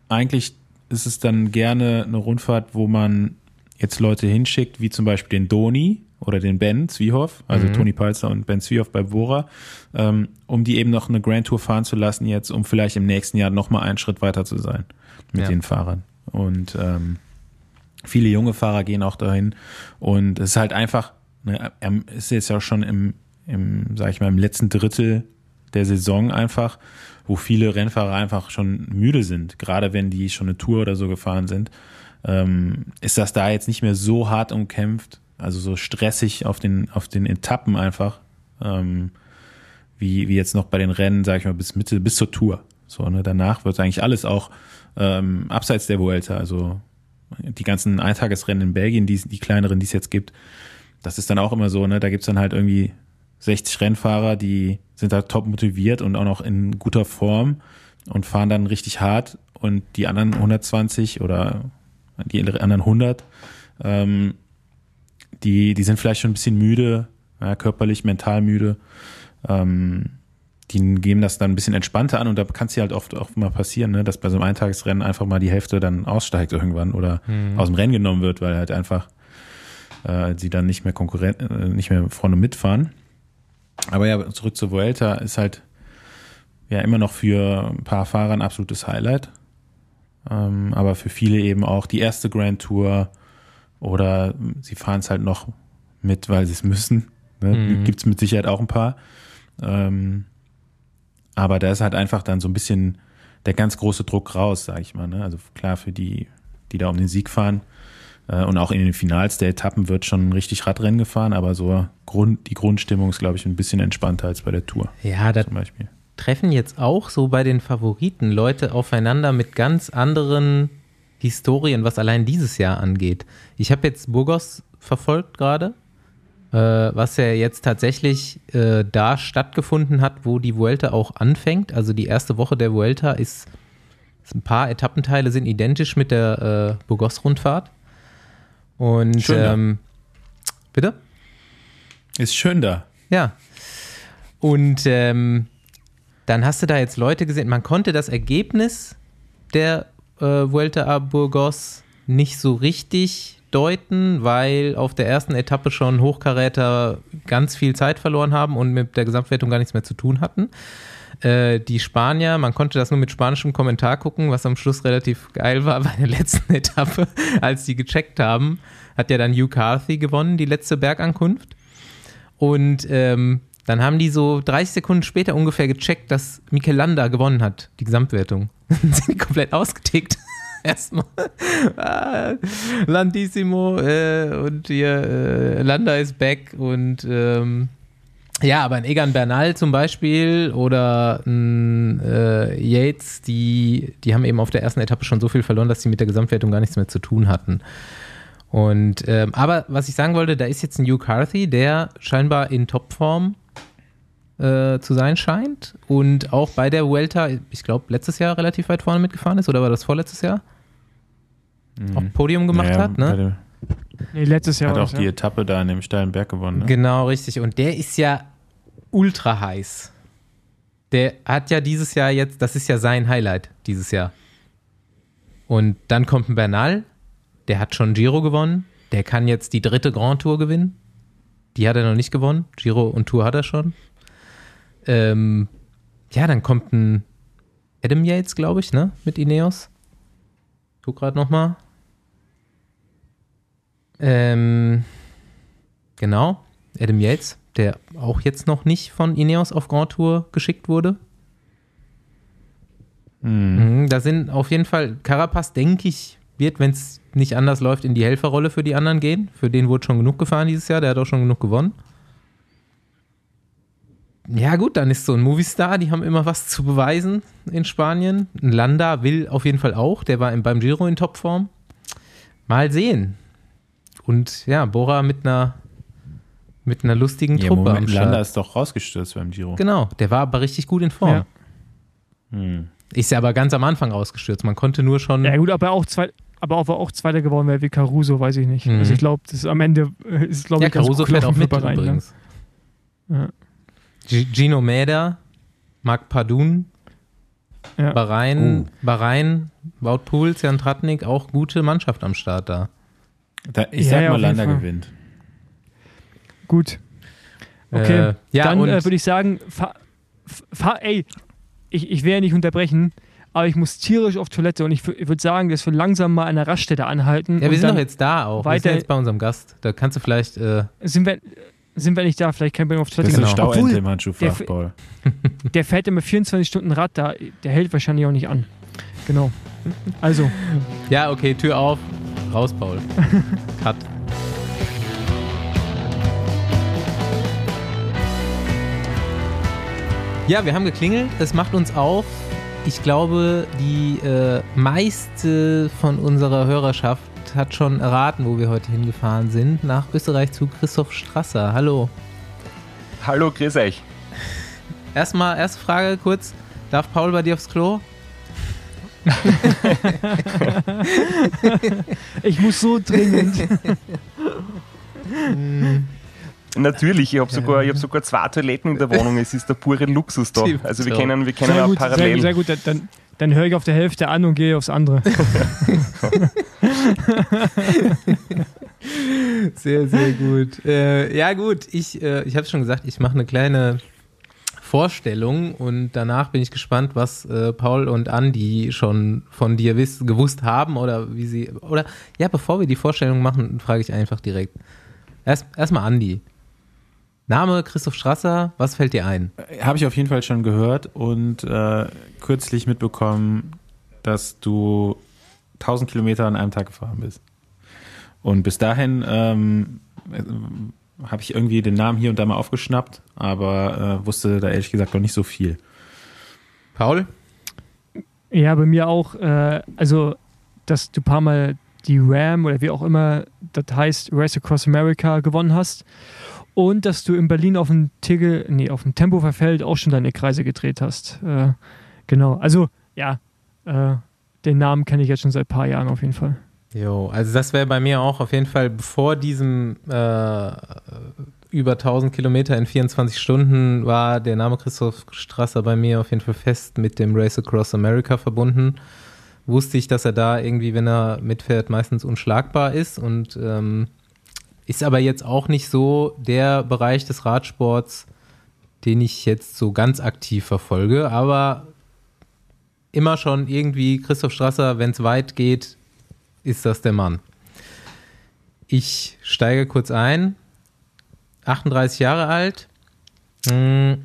eigentlich ist es dann gerne eine Rundfahrt, wo man jetzt Leute hinschickt, wie zum Beispiel den Doni, oder den Ben Zwiehoff, also mhm. Toni Palzer und Ben Zwiehoff bei Bora, ähm, um die eben noch eine Grand Tour fahren zu lassen jetzt, um vielleicht im nächsten Jahr nochmal einen Schritt weiter zu sein mit ja. den Fahrern. Und ähm, viele junge Fahrer gehen auch dahin und es ist halt einfach, ne, er ist jetzt ja schon im, im, sag ich mal, im letzten Drittel der Saison einfach, wo viele Rennfahrer einfach schon müde sind, gerade wenn die schon eine Tour oder so gefahren sind, ähm, ist das da jetzt nicht mehr so hart umkämpft, also so stressig auf den, auf den Etappen einfach, ähm, wie, wie jetzt noch bei den Rennen, sage ich mal, bis Mitte, bis zur Tour. So, ne, danach wird eigentlich alles auch ähm, abseits der Vuelta, also die ganzen Eintagesrennen in Belgien, die, die kleineren, die es jetzt gibt, das ist dann auch immer so, ne, da gibt's dann halt irgendwie 60 Rennfahrer, die sind da top motiviert und auch noch in guter Form und fahren dann richtig hart und die anderen 120 oder die anderen 100 ähm, die, die sind vielleicht schon ein bisschen müde, ja, körperlich, mental müde. Ähm, die geben das dann ein bisschen entspannter an und da kann es ja halt oft auch mal passieren, ne, dass bei so einem Eintagesrennen einfach mal die Hälfte dann aussteigt irgendwann oder mhm. aus dem Rennen genommen wird, weil halt einfach äh, sie dann nicht mehr Konkurrent, äh, nicht mehr vorne mitfahren. Aber ja, zurück zur Vuelta ist halt ja immer noch für ein paar Fahrer ein absolutes Highlight. Ähm, aber für viele eben auch die erste Grand Tour oder sie fahren es halt noch mit, weil sie es müssen. Ne? Mhm. Gibt es mit Sicherheit auch ein paar. Ähm, aber da ist halt einfach dann so ein bisschen der ganz große Druck raus, sag ich mal. Ne? Also klar, für die, die da um den Sieg fahren und auch in den Finals der Etappen wird schon richtig Radrennen gefahren, aber so Grund, die Grundstimmung ist, glaube ich, ein bisschen entspannter als bei der Tour. Ja, da treffen jetzt auch so bei den Favoriten Leute aufeinander mit ganz anderen Historien, was allein dieses Jahr angeht. Ich habe jetzt Burgos verfolgt gerade äh, was ja jetzt tatsächlich äh, da stattgefunden hat, wo die Vuelta auch anfängt. Also die erste Woche der Vuelta ist, ist ein paar Etappenteile sind identisch mit der äh, Burgos-Rundfahrt. Und schön ähm, bitte? Ist schön da. Ja. Und ähm, dann hast du da jetzt Leute gesehen. Man konnte das Ergebnis der äh, Vuelta a Burgos nicht so richtig deuten, weil auf der ersten Etappe schon Hochkaräter ganz viel Zeit verloren haben und mit der Gesamtwertung gar nichts mehr zu tun hatten. Äh, die Spanier, man konnte das nur mit spanischem Kommentar gucken, was am Schluss relativ geil war bei der letzten Etappe, als die gecheckt haben, hat ja dann Hugh Carthy gewonnen, die letzte Bergankunft. Und ähm, dann haben die so 30 Sekunden später ungefähr gecheckt, dass Mikel Landa gewonnen hat, die Gesamtwertung. sind komplett ausgetickt. erstmal ah, Landissimo äh, und hier äh, Landa ist back und ähm, ja, aber ein Egan Bernal zum Beispiel oder ein äh, Yates, die, die haben eben auf der ersten Etappe schon so viel verloren, dass sie mit der Gesamtwertung gar nichts mehr zu tun hatten. Und ähm, aber was ich sagen wollte, da ist jetzt ein Hugh Carthy, der scheinbar in Topform äh, zu sein scheint und auch bei der Vuelta, ich glaube, letztes Jahr relativ weit vorne mitgefahren ist oder war das vorletztes Jahr? Mhm. Auch Podium gemacht naja, hat, ne? Nee, letztes Jahr. Hat auch die ja. Etappe da in dem steilen Berg gewonnen. Ne? Genau, richtig. Und der ist ja ultra heiß. Der hat ja dieses Jahr jetzt, das ist ja sein Highlight dieses Jahr. Und dann kommt ein Bernal, der hat schon Giro gewonnen. Der kann jetzt die dritte Grand Tour gewinnen. Die hat er noch nicht gewonnen. Giro und Tour hat er schon. Ähm, ja, dann kommt ein Adam Yates, glaube ich, ne? Mit Ineos. Guck gerade nochmal. Ähm, genau, Adam Yates, der auch jetzt noch nicht von Ineos auf Grand Tour geschickt wurde. Mhm. Da sind auf jeden Fall, Carapaz, denke ich, wird, wenn es nicht anders läuft, in die Helferrolle für die anderen gehen. Für den wurde schon genug gefahren dieses Jahr, der hat auch schon genug gewonnen. Ja, gut, dann ist so ein Movistar, die haben immer was zu beweisen in Spanien. Ein Landa will auf jeden Fall auch, der war beim Giro in Topform. Mal sehen. Und ja, Bora mit einer mit einer lustigen ja, Truppe Moment, am Start. Landa ist doch rausgestürzt beim Giro. Genau, der war aber richtig gut in Form. Ja. Hm. Ist ja aber ganz am Anfang rausgestürzt. Man konnte nur schon. Ja, gut, aber auch zwei, aber ob er auch Zweiter geworden wäre wie Caruso, weiß ich nicht. Mhm. Also ich glaube, das ist am Ende äh, ist glaube ja, ich Caruso fährt auch mit rein, ne? übrigens. Ne? Ja. Gino Mäder, Marc Padun, ja. Bahrain, uh. Bahrain, Wout Pools, Jan Tratnik, auch gute Mannschaft am Start da. Da, ich ja, sag ja, mal, Landa gewinnt. Gut. Okay, äh, ja, dann äh, würde ich sagen, fahr, fahr, ey, ich, ich will ja nicht unterbrechen, aber ich muss tierisch auf Toilette und ich, ich würde sagen, dass wir langsam mal an der Raststätte anhalten. Ja, wir sind doch jetzt da auch. Weiter, wir sind jetzt bei unserem Gast. Da kannst du vielleicht. Äh sind, wir, sind wir nicht da? Vielleicht können wir auf Toilette gehen. Genau. Obwohl, im Handschuhfach, der, der fährt immer 24 Stunden Rad da. Der hält wahrscheinlich auch nicht an. Genau. Also. Ja, okay, Tür auf. Raus, Paul. Cut. Ja, wir haben geklingelt. Es macht uns auf. Ich glaube, die äh, meiste von unserer Hörerschaft hat schon erraten, wo wir heute hingefahren sind. Nach Österreich zu Christoph Strasser. Hallo. Hallo, grüß euch. Erstmal, erste Frage kurz. Darf Paul bei dir aufs Klo? ich muss so dringend. Natürlich, ich habe sogar, hab sogar zwei Toiletten in der Wohnung. Es ist der pure Luxus da. Also wir kennen, wir kennen sehr auch gut, parallel. Sehr, gut, sehr gut. Dann, dann höre ich auf der Hälfte an und gehe aufs andere. sehr, sehr gut. Äh, ja gut, ich, äh, ich habe schon gesagt, ich mache eine kleine Vorstellung und danach bin ich gespannt, was äh, Paul und Andi schon von dir wiss, gewusst haben oder wie sie oder ja, bevor wir die Vorstellung machen, frage ich einfach direkt. Erst erstmal Andi. Name Christoph Strasser, was fällt dir ein? Äh, Habe ich auf jeden Fall schon gehört und äh, kürzlich mitbekommen, dass du 1000 Kilometer an einem Tag gefahren bist. Und bis dahin ähm, habe ich irgendwie den Namen hier und da mal aufgeschnappt, aber äh, wusste da ehrlich gesagt noch nicht so viel. Paul? Ja, bei mir auch. Äh, also, dass du ein paar Mal die Ram oder wie auch immer das heißt, Race Across America gewonnen hast. Und dass du in Berlin auf dem Tigel, nee, auf dem Tempoverfeld auch schon deine Kreise gedreht hast. Äh, genau. Also, ja, äh, den Namen kenne ich jetzt schon seit ein paar Jahren auf jeden Fall. Jo, also das wäre bei mir auch auf jeden Fall bevor diesem äh, über 1000 Kilometer in 24 Stunden war der Name Christoph Strasser bei mir auf jeden Fall fest mit dem Race Across America verbunden. Wusste ich, dass er da irgendwie, wenn er mitfährt, meistens unschlagbar ist und ähm, ist aber jetzt auch nicht so der Bereich des Radsports, den ich jetzt so ganz aktiv verfolge, aber immer schon irgendwie Christoph Strasser, wenn es weit geht, ist das der Mann. Ich steige kurz ein. 38 Jahre alt. Hm.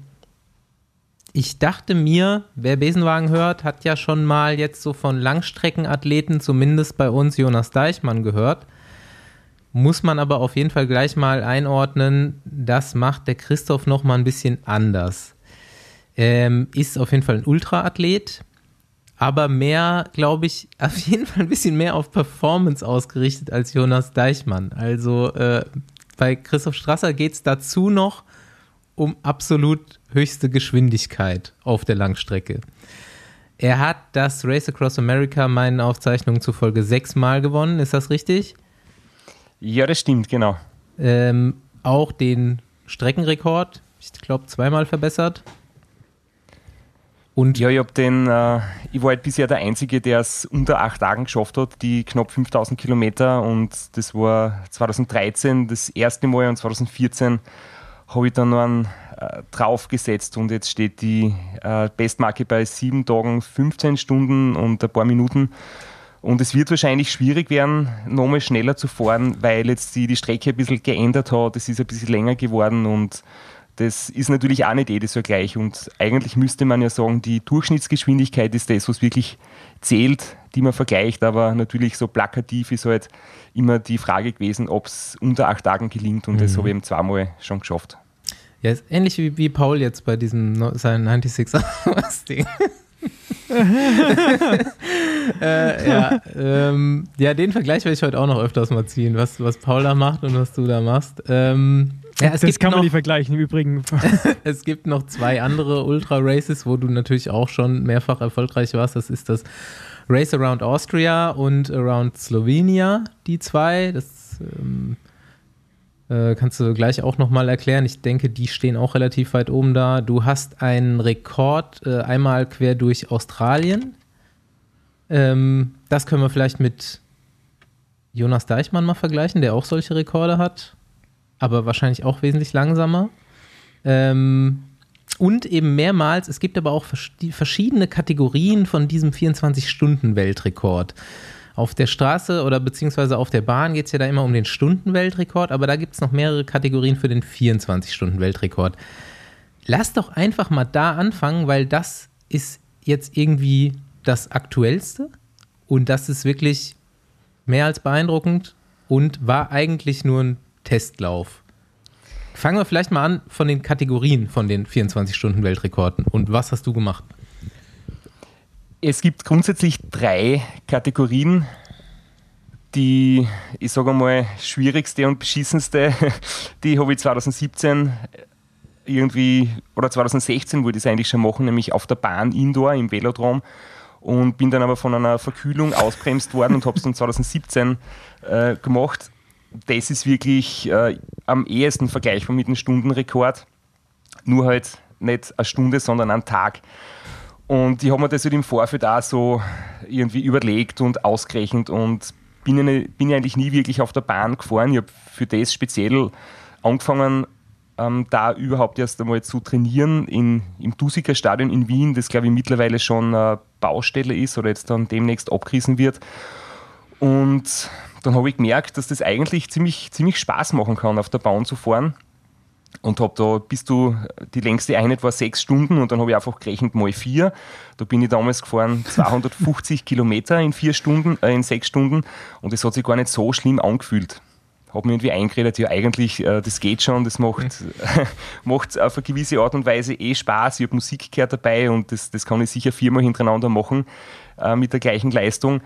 Ich dachte mir, wer Besenwagen hört, hat ja schon mal jetzt so von Langstreckenathleten, zumindest bei uns Jonas Deichmann gehört. Muss man aber auf jeden Fall gleich mal einordnen, das macht der Christoph noch mal ein bisschen anders. Ähm, ist auf jeden Fall ein Ultraathlet, aber mehr, glaube ich, auf jeden Fall ein bisschen mehr auf Performance ausgerichtet als Jonas Deichmann. Also äh, bei Christoph Strasser geht es dazu noch um absolut höchste Geschwindigkeit auf der Langstrecke. Er hat das Race Across America meinen Aufzeichnungen zufolge sechsmal gewonnen, ist das richtig? Ja, das stimmt, genau. Ähm, auch den Streckenrekord, ich glaube, zweimal verbessert. Und ja, ich habe den, äh, ich war halt bisher der Einzige, der es unter acht Tagen geschafft hat, die knapp 5000 Kilometer und das war 2013 das erste Mal und 2014 habe ich dann noch einen äh, draufgesetzt und jetzt steht die äh, Bestmarke bei sieben Tagen, 15 Stunden und ein paar Minuten. Und es wird wahrscheinlich schwierig werden, nochmal schneller zu fahren, weil jetzt die, die Strecke ein bisschen geändert hat, es ist ein bisschen länger geworden und das ist natürlich auch nicht jedes so gleich. Und eigentlich müsste man ja sagen, die Durchschnittsgeschwindigkeit ist das, was wirklich zählt, die man vergleicht. Aber natürlich so plakativ ist halt immer die Frage gewesen, ob es unter acht Tagen gelingt. Und mhm. das habe ich eben zweimal schon geschafft. Ja, ist ähnlich wie, wie Paul jetzt bei diesem sein 96 Hours Ding. äh, ja, ähm, ja, den Vergleich werde ich heute auch noch öfters mal ziehen, was, was Paul da macht und was du da machst. Ähm, ja, es das gibt kann noch, man nicht vergleichen, im Übrigen. es gibt noch zwei andere Ultra-Races, wo du natürlich auch schon mehrfach erfolgreich warst. Das ist das Race Around Austria und Around Slovenia, die zwei. Das ähm, äh, kannst du gleich auch nochmal erklären. Ich denke, die stehen auch relativ weit oben da. Du hast einen Rekord äh, einmal quer durch Australien. Ähm, das können wir vielleicht mit Jonas Deichmann mal vergleichen, der auch solche Rekorde hat aber wahrscheinlich auch wesentlich langsamer. Ähm, und eben mehrmals, es gibt aber auch verschiedene Kategorien von diesem 24-Stunden-Weltrekord. Auf der Straße oder beziehungsweise auf der Bahn geht es ja da immer um den Stunden-Weltrekord, aber da gibt es noch mehrere Kategorien für den 24-Stunden-Weltrekord. Lass doch einfach mal da anfangen, weil das ist jetzt irgendwie das Aktuellste und das ist wirklich mehr als beeindruckend und war eigentlich nur ein Testlauf. Fangen wir vielleicht mal an von den Kategorien von den 24-Stunden-Weltrekorden. Und was hast du gemacht? Es gibt grundsätzlich drei Kategorien. Die, ich sage mal, schwierigste und beschissenste, die habe ich 2017 irgendwie, oder 2016 wollte ich es eigentlich schon machen, nämlich auf der Bahn Indoor im Velodrom und bin dann aber von einer Verkühlung ausbremst worden und habe es dann 2017 äh, gemacht das ist wirklich äh, am ehesten vergleichbar mit einem Stundenrekord. Nur halt nicht eine Stunde, sondern einen Tag. Und ich habe mir das halt im Vorfeld auch so irgendwie überlegt und ausgerechnet und bin, eine, bin eigentlich nie wirklich auf der Bahn gefahren. Ich habe für das speziell angefangen, ähm, da überhaupt erst einmal zu trainieren in, im Dusiker Stadion in Wien, das glaube ich mittlerweile schon eine Baustelle ist oder jetzt dann demnächst abgerissen wird. Und dann habe ich gemerkt, dass das eigentlich ziemlich, ziemlich Spaß machen kann, auf der Bahn zu fahren und habe da, bis du, die längste Einheit war sechs Stunden und dann habe ich einfach gerechnet mal vier. Da bin ich damals gefahren 250 Kilometer in vier Stunden, äh, in sechs Stunden und es hat sich gar nicht so schlimm angefühlt. Habe mir irgendwie eingeredet, ja eigentlich, äh, das geht schon, das macht, mhm. macht auf eine gewisse Art und Weise eh Spaß. Ich habe Musik gehört dabei und das, das kann ich sicher viermal hintereinander machen äh, mit der gleichen Leistung.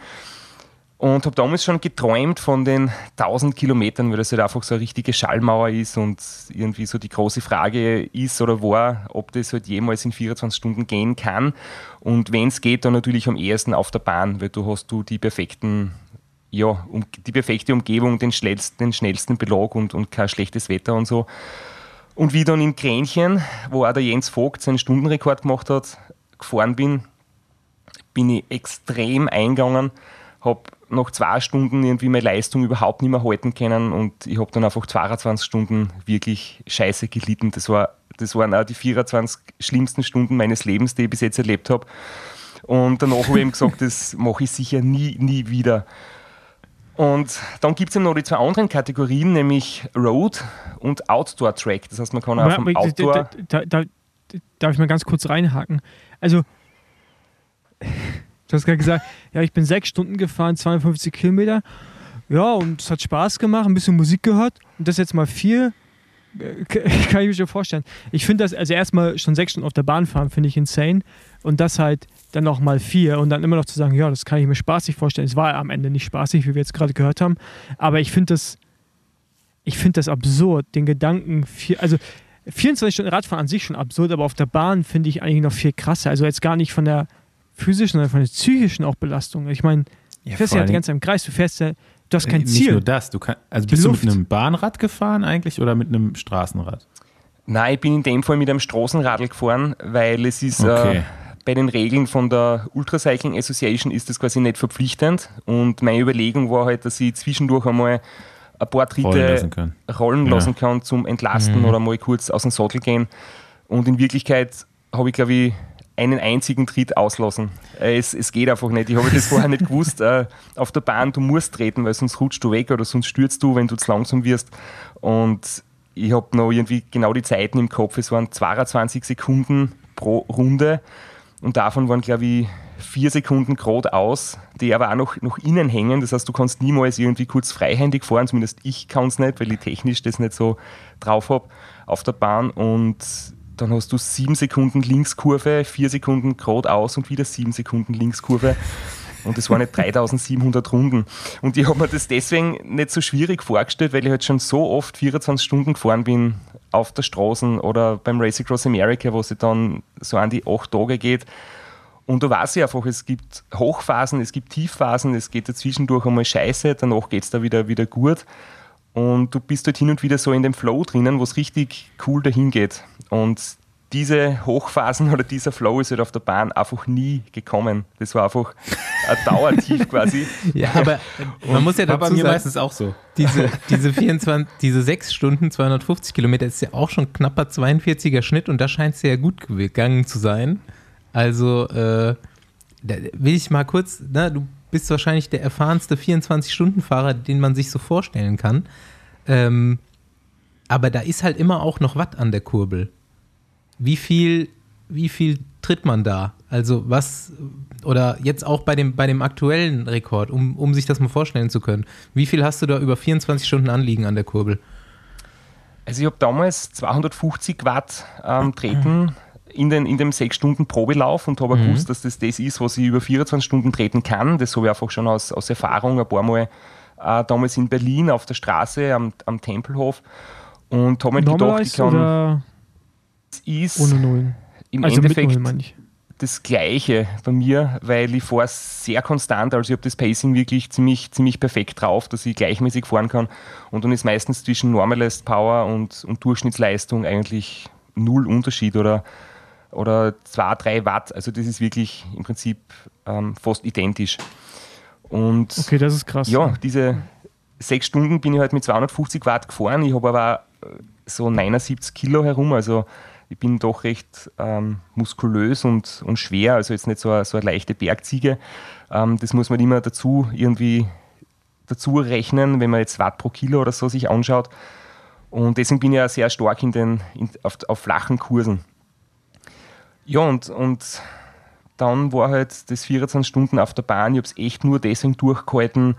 Und habe damals schon geträumt von den 1000 Kilometern, weil das halt einfach so eine richtige Schallmauer ist und irgendwie so die große Frage ist oder war, ob das halt jemals in 24 Stunden gehen kann. Und wenn es geht, dann natürlich am ehesten auf der Bahn, weil du hast du die perfekten, ja, um, die perfekte Umgebung, den schnellsten, den schnellsten Belag und, und kein schlechtes Wetter und so. Und wie dann in Kränchen, wo auch der Jens Vogt seinen Stundenrekord gemacht hat, gefahren bin, bin ich extrem eingegangen, habe nach zwei Stunden irgendwie meine Leistung überhaupt nicht mehr halten können und ich habe dann einfach 22 Stunden wirklich scheiße gelitten. Das, war, das waren auch die 24 schlimmsten Stunden meines Lebens, die ich bis jetzt erlebt habe. Und danach habe ich ihm gesagt, das mache ich sicher nie, nie wieder. Und dann gibt es ja noch die zwei anderen Kategorien, nämlich Road und Outdoor Track. Das heißt, man kann auch vom Outdoor... Da, da, da, darf ich mal ganz kurz reinhaken? Also Du hast gerade gesagt, ja, ich bin sechs Stunden gefahren, 52 Kilometer. Ja, und es hat Spaß gemacht, ein bisschen Musik gehört. Und das jetzt mal vier, äh, kann ich mir schon vorstellen. Ich finde das, also erstmal schon sechs Stunden auf der Bahn fahren, finde ich insane. Und das halt dann noch mal vier und dann immer noch zu sagen, ja, das kann ich mir spaßig vorstellen. Es war am Ende nicht spaßig, wie wir jetzt gerade gehört haben. Aber ich finde das, ich finde das absurd, den Gedanken, vier, also 24 Stunden Radfahren an sich schon absurd, aber auf der Bahn finde ich eigentlich noch viel krasser. Also jetzt gar nicht von der physischen, sondern von der psychischen auch Belastung. Ich meine, du fährst ja die ganze Zeit im Kreis, du fährst ja, du hast kein Ziel. Nicht nur das, du kann, also bist du mit einem Bahnrad gefahren eigentlich oder mit einem Straßenrad? Nein, ich bin in dem Fall mit einem Straßenradl gefahren, weil es ist äh, okay. äh, bei den Regeln von der Ultracycling Association ist das quasi nicht verpflichtend und meine Überlegung war halt, dass ich zwischendurch einmal ein paar Tritte rollen lassen kann, rollen ja. lassen kann zum Entlasten mhm. oder mal kurz aus dem Sattel gehen. Und in Wirklichkeit habe ich, glaube ich, einen einzigen Tritt auslassen. Äh, es, es geht einfach nicht. Ich habe das vorher nicht gewusst. Äh, auf der Bahn, du musst treten, weil sonst rutschst du weg oder sonst stürzt du, wenn du zu langsam wirst. Und ich habe noch irgendwie genau die Zeiten im Kopf. Es waren 22 Sekunden pro Runde und davon waren, glaube ich, vier Sekunden geradeaus, die aber auch noch, noch innen hängen. Das heißt, du kannst niemals irgendwie kurz freihändig fahren, zumindest ich kann es nicht, weil ich technisch das nicht so drauf habe auf der Bahn. Und dann hast du sieben Sekunden Linkskurve, vier Sekunden geradeaus und wieder sieben Sekunden Linkskurve. Und das waren nicht 3700 Runden. Und ich habe mir das deswegen nicht so schwierig vorgestellt, weil ich halt schon so oft 24 Stunden gefahren bin auf der Straße oder beim Race Across America, wo es dann so an die acht Tage geht. Und da weiß ich einfach, es gibt Hochphasen, es gibt Tiefphasen, es geht dazwischendurch einmal scheiße, danach geht es da wieder, wieder gut. Und du bist dort hin und wieder so in dem Flow drinnen, wo es richtig cool dahin geht. Und diese Hochphasen oder dieser Flow ist halt auf der Bahn einfach nie gekommen. Das war einfach ein Dauertief quasi. Ja, aber man muss ja dazu bei mir sagen, meistens auch so. Diese, diese 24, diese 6 Stunden, 250 Kilometer ist ja auch schon knapper 42er Schnitt und da scheint es ja gut gegangen zu sein. Also, äh, da will ich mal kurz, na, du bist wahrscheinlich der erfahrenste 24-Stunden-Fahrer, den man sich so vorstellen kann. Ähm, aber da ist halt immer auch noch Watt an der Kurbel. Wie viel, wie viel tritt man da? Also was, oder jetzt auch bei dem, bei dem aktuellen Rekord, um, um sich das mal vorstellen zu können. Wie viel hast du da über 24 Stunden anliegen an der Kurbel? Also ich habe damals 250 Watt ähm, treten in, den, in dem 6 Stunden Probelauf und habe mhm. gewusst, dass das das ist, was ich über 24 Stunden treten kann. Das habe ich einfach schon aus, aus Erfahrung ein paar Mal äh, damals in Berlin auf der Straße am, am Tempelhof und habe mir gedacht, ich kann. Ist ohne Nullen. Im also Endeffekt. Nullen, das Gleiche bei mir, weil ich fahre sehr konstant, also ich habe das Pacing wirklich ziemlich, ziemlich perfekt drauf, dass ich gleichmäßig fahren kann und dann ist meistens zwischen Normalist Power und, und Durchschnittsleistung eigentlich null Unterschied oder, oder 2, 3 Watt, also das ist wirklich im Prinzip ähm, fast identisch. Und okay, das ist krass. Ja, diese sechs Stunden bin ich halt mit 250 Watt gefahren, ich habe aber so 79 Kilo herum, also ich bin doch recht ähm, muskulös und, und schwer, also jetzt nicht so eine, so eine leichte Bergziege. Ähm, das muss man immer dazu irgendwie dazu rechnen, wenn man jetzt Watt pro Kilo oder so sich anschaut. Und deswegen bin ich ja sehr stark in den, in, auf, auf flachen Kursen. Ja, und, und dann war halt das 24 Stunden auf der Bahn. Ich habe es echt nur deswegen durchgehalten,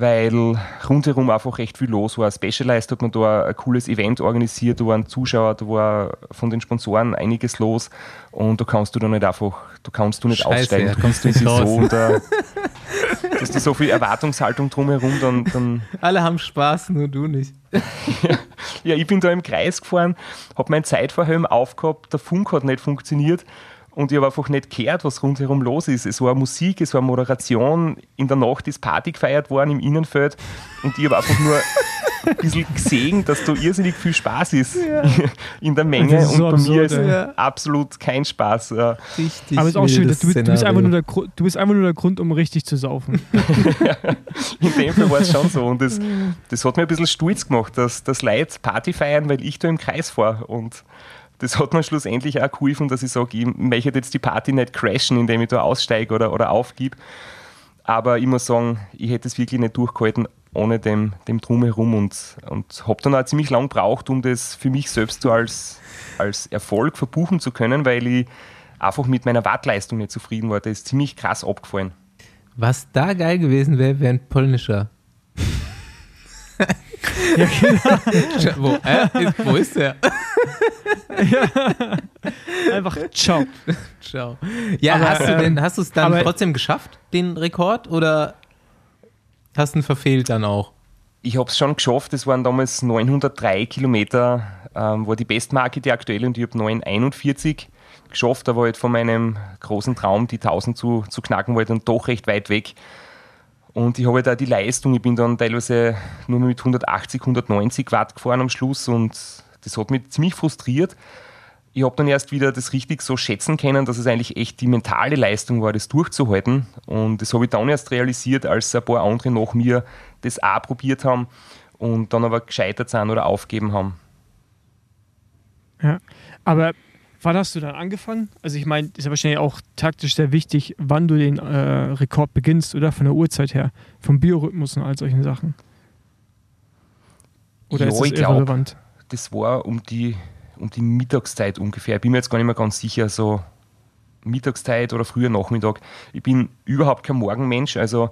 weil rundherum einfach recht viel los war. Specialized hat man da ein cooles Event organisiert, da waren Zuschauer, da war von den Sponsoren einiges los und da kannst du dann nicht einfach, da kannst du nicht Scheiße, aussteigen, du kannst nicht so unter, dass du so viel Erwartungshaltung drumherum, dann, dann Alle haben Spaß, nur du nicht. ja, ich bin da im Kreis gefahren, habe meinen Zeitverhelm aufgehabt, der Funk hat nicht funktioniert und ich habe einfach nicht gehört, was rundherum los ist. Es war Musik, es war Moderation, in der Nacht ist Party gefeiert worden im Innenfeld und ich habe einfach nur ein bisschen gesehen, dass da irrsinnig viel Spaß ist ja. in der Menge und so bei absurd, mir ist ja. absolut kein Spaß. Richtig Aber es ist auch schön, dass du, du, bist einfach nur der, du bist einfach nur der Grund, um richtig zu saufen. in dem Fall war es schon so und das, das hat mir ein bisschen stolz gemacht, dass, dass Leute Party feiern, weil ich da im Kreis fahre und das hat mir schlussendlich auch geholfen, dass ich sage, ich möchte jetzt die Party nicht crashen, indem ich da aussteige oder, oder aufgib. Aber ich muss sagen, ich hätte es wirklich nicht durchgehalten ohne dem, dem Drumherum und, und habe dann auch ziemlich lang gebraucht, um das für mich selbst so als, als Erfolg verbuchen zu können, weil ich einfach mit meiner Wattleistung nicht zufrieden war. Das ist ziemlich krass abgefallen. Was da geil gewesen wäre, wäre ein polnischer. ja, genau. wo, äh, wo ist der? ja. Einfach ciao. ciao. Ja, aber, hast du denn, hast du es dann trotzdem geschafft, den Rekord, oder hast du ihn verfehlt dann auch? Ich habe es schon geschafft, es waren damals 903 Kilometer, ähm, war die Bestmarke, die aktuelle, und ich habe 941 geschafft, aber halt von meinem großen Traum, die 1000 zu, zu knacken, war ich dann doch recht weit weg. Und ich habe da halt die Leistung, ich bin dann teilweise nur mit 180, 190 Watt gefahren am Schluss und das hat mich ziemlich frustriert. Ich habe dann erst wieder das richtig so schätzen können, dass es eigentlich echt die mentale Leistung war, das durchzuhalten. Und das habe ich dann erst realisiert, als ein paar andere nach mir das auch probiert haben und dann aber gescheitert sind oder aufgeben haben. Ja, aber wann hast du dann angefangen? Also ich meine, ist ja wahrscheinlich auch taktisch sehr wichtig, wann du den äh, Rekord beginnst, oder? Von der Uhrzeit her, vom Biorhythmus und all solchen Sachen. Oder ja, ist das irrelevant? Glaub, das war um die, um die Mittagszeit ungefähr. Ich bin mir jetzt gar nicht mehr ganz sicher, so Mittagszeit oder früher Nachmittag. Ich bin überhaupt kein Morgenmensch. Also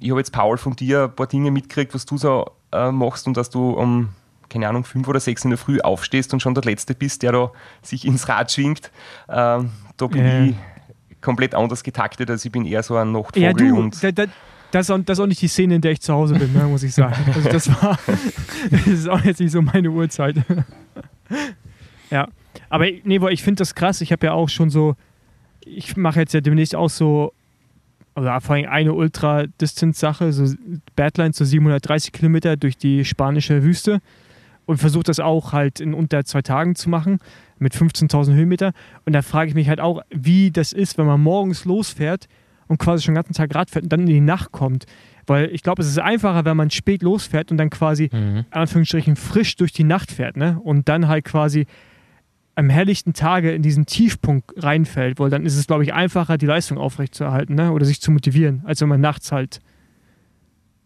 ich habe jetzt Paul von dir ein paar Dinge mitgekriegt, was du so äh, machst und dass du um, keine Ahnung, fünf oder sechs in der Früh aufstehst und schon der Letzte bist, der da sich ins Rad schwingt. Äh, da bin ja. ich komplett anders getaktet, also ich bin eher so ein Nachtvogel. Ja, du, und da, da, das ist, auch, das ist auch nicht die Szene, in der ich zu Hause bin, ne, muss ich sagen. Also das war, das ist auch jetzt nicht so meine Uhrzeit. ja, aber nee, ich finde das krass. Ich habe ja auch schon so, ich mache jetzt ja demnächst auch so, oder vor allem eine Ultra-Distanz-Sache, so Badlands, so 730 Kilometer durch die spanische Wüste und versuche das auch halt in unter zwei Tagen zu machen mit 15.000 Höhenmeter. Und da frage ich mich halt auch, wie das ist, wenn man morgens losfährt und quasi schon den ganzen Tag Rad fährt und dann in die Nacht kommt. Weil ich glaube, es ist einfacher, wenn man spät losfährt und dann quasi, mhm. Anführungsstrichen, frisch durch die Nacht fährt, ne? Und dann halt quasi am helllichten Tage in diesen Tiefpunkt reinfällt, weil dann ist es, glaube ich, einfacher, die Leistung aufrechtzuerhalten, ne? Oder sich zu motivieren, als wenn man nachts halt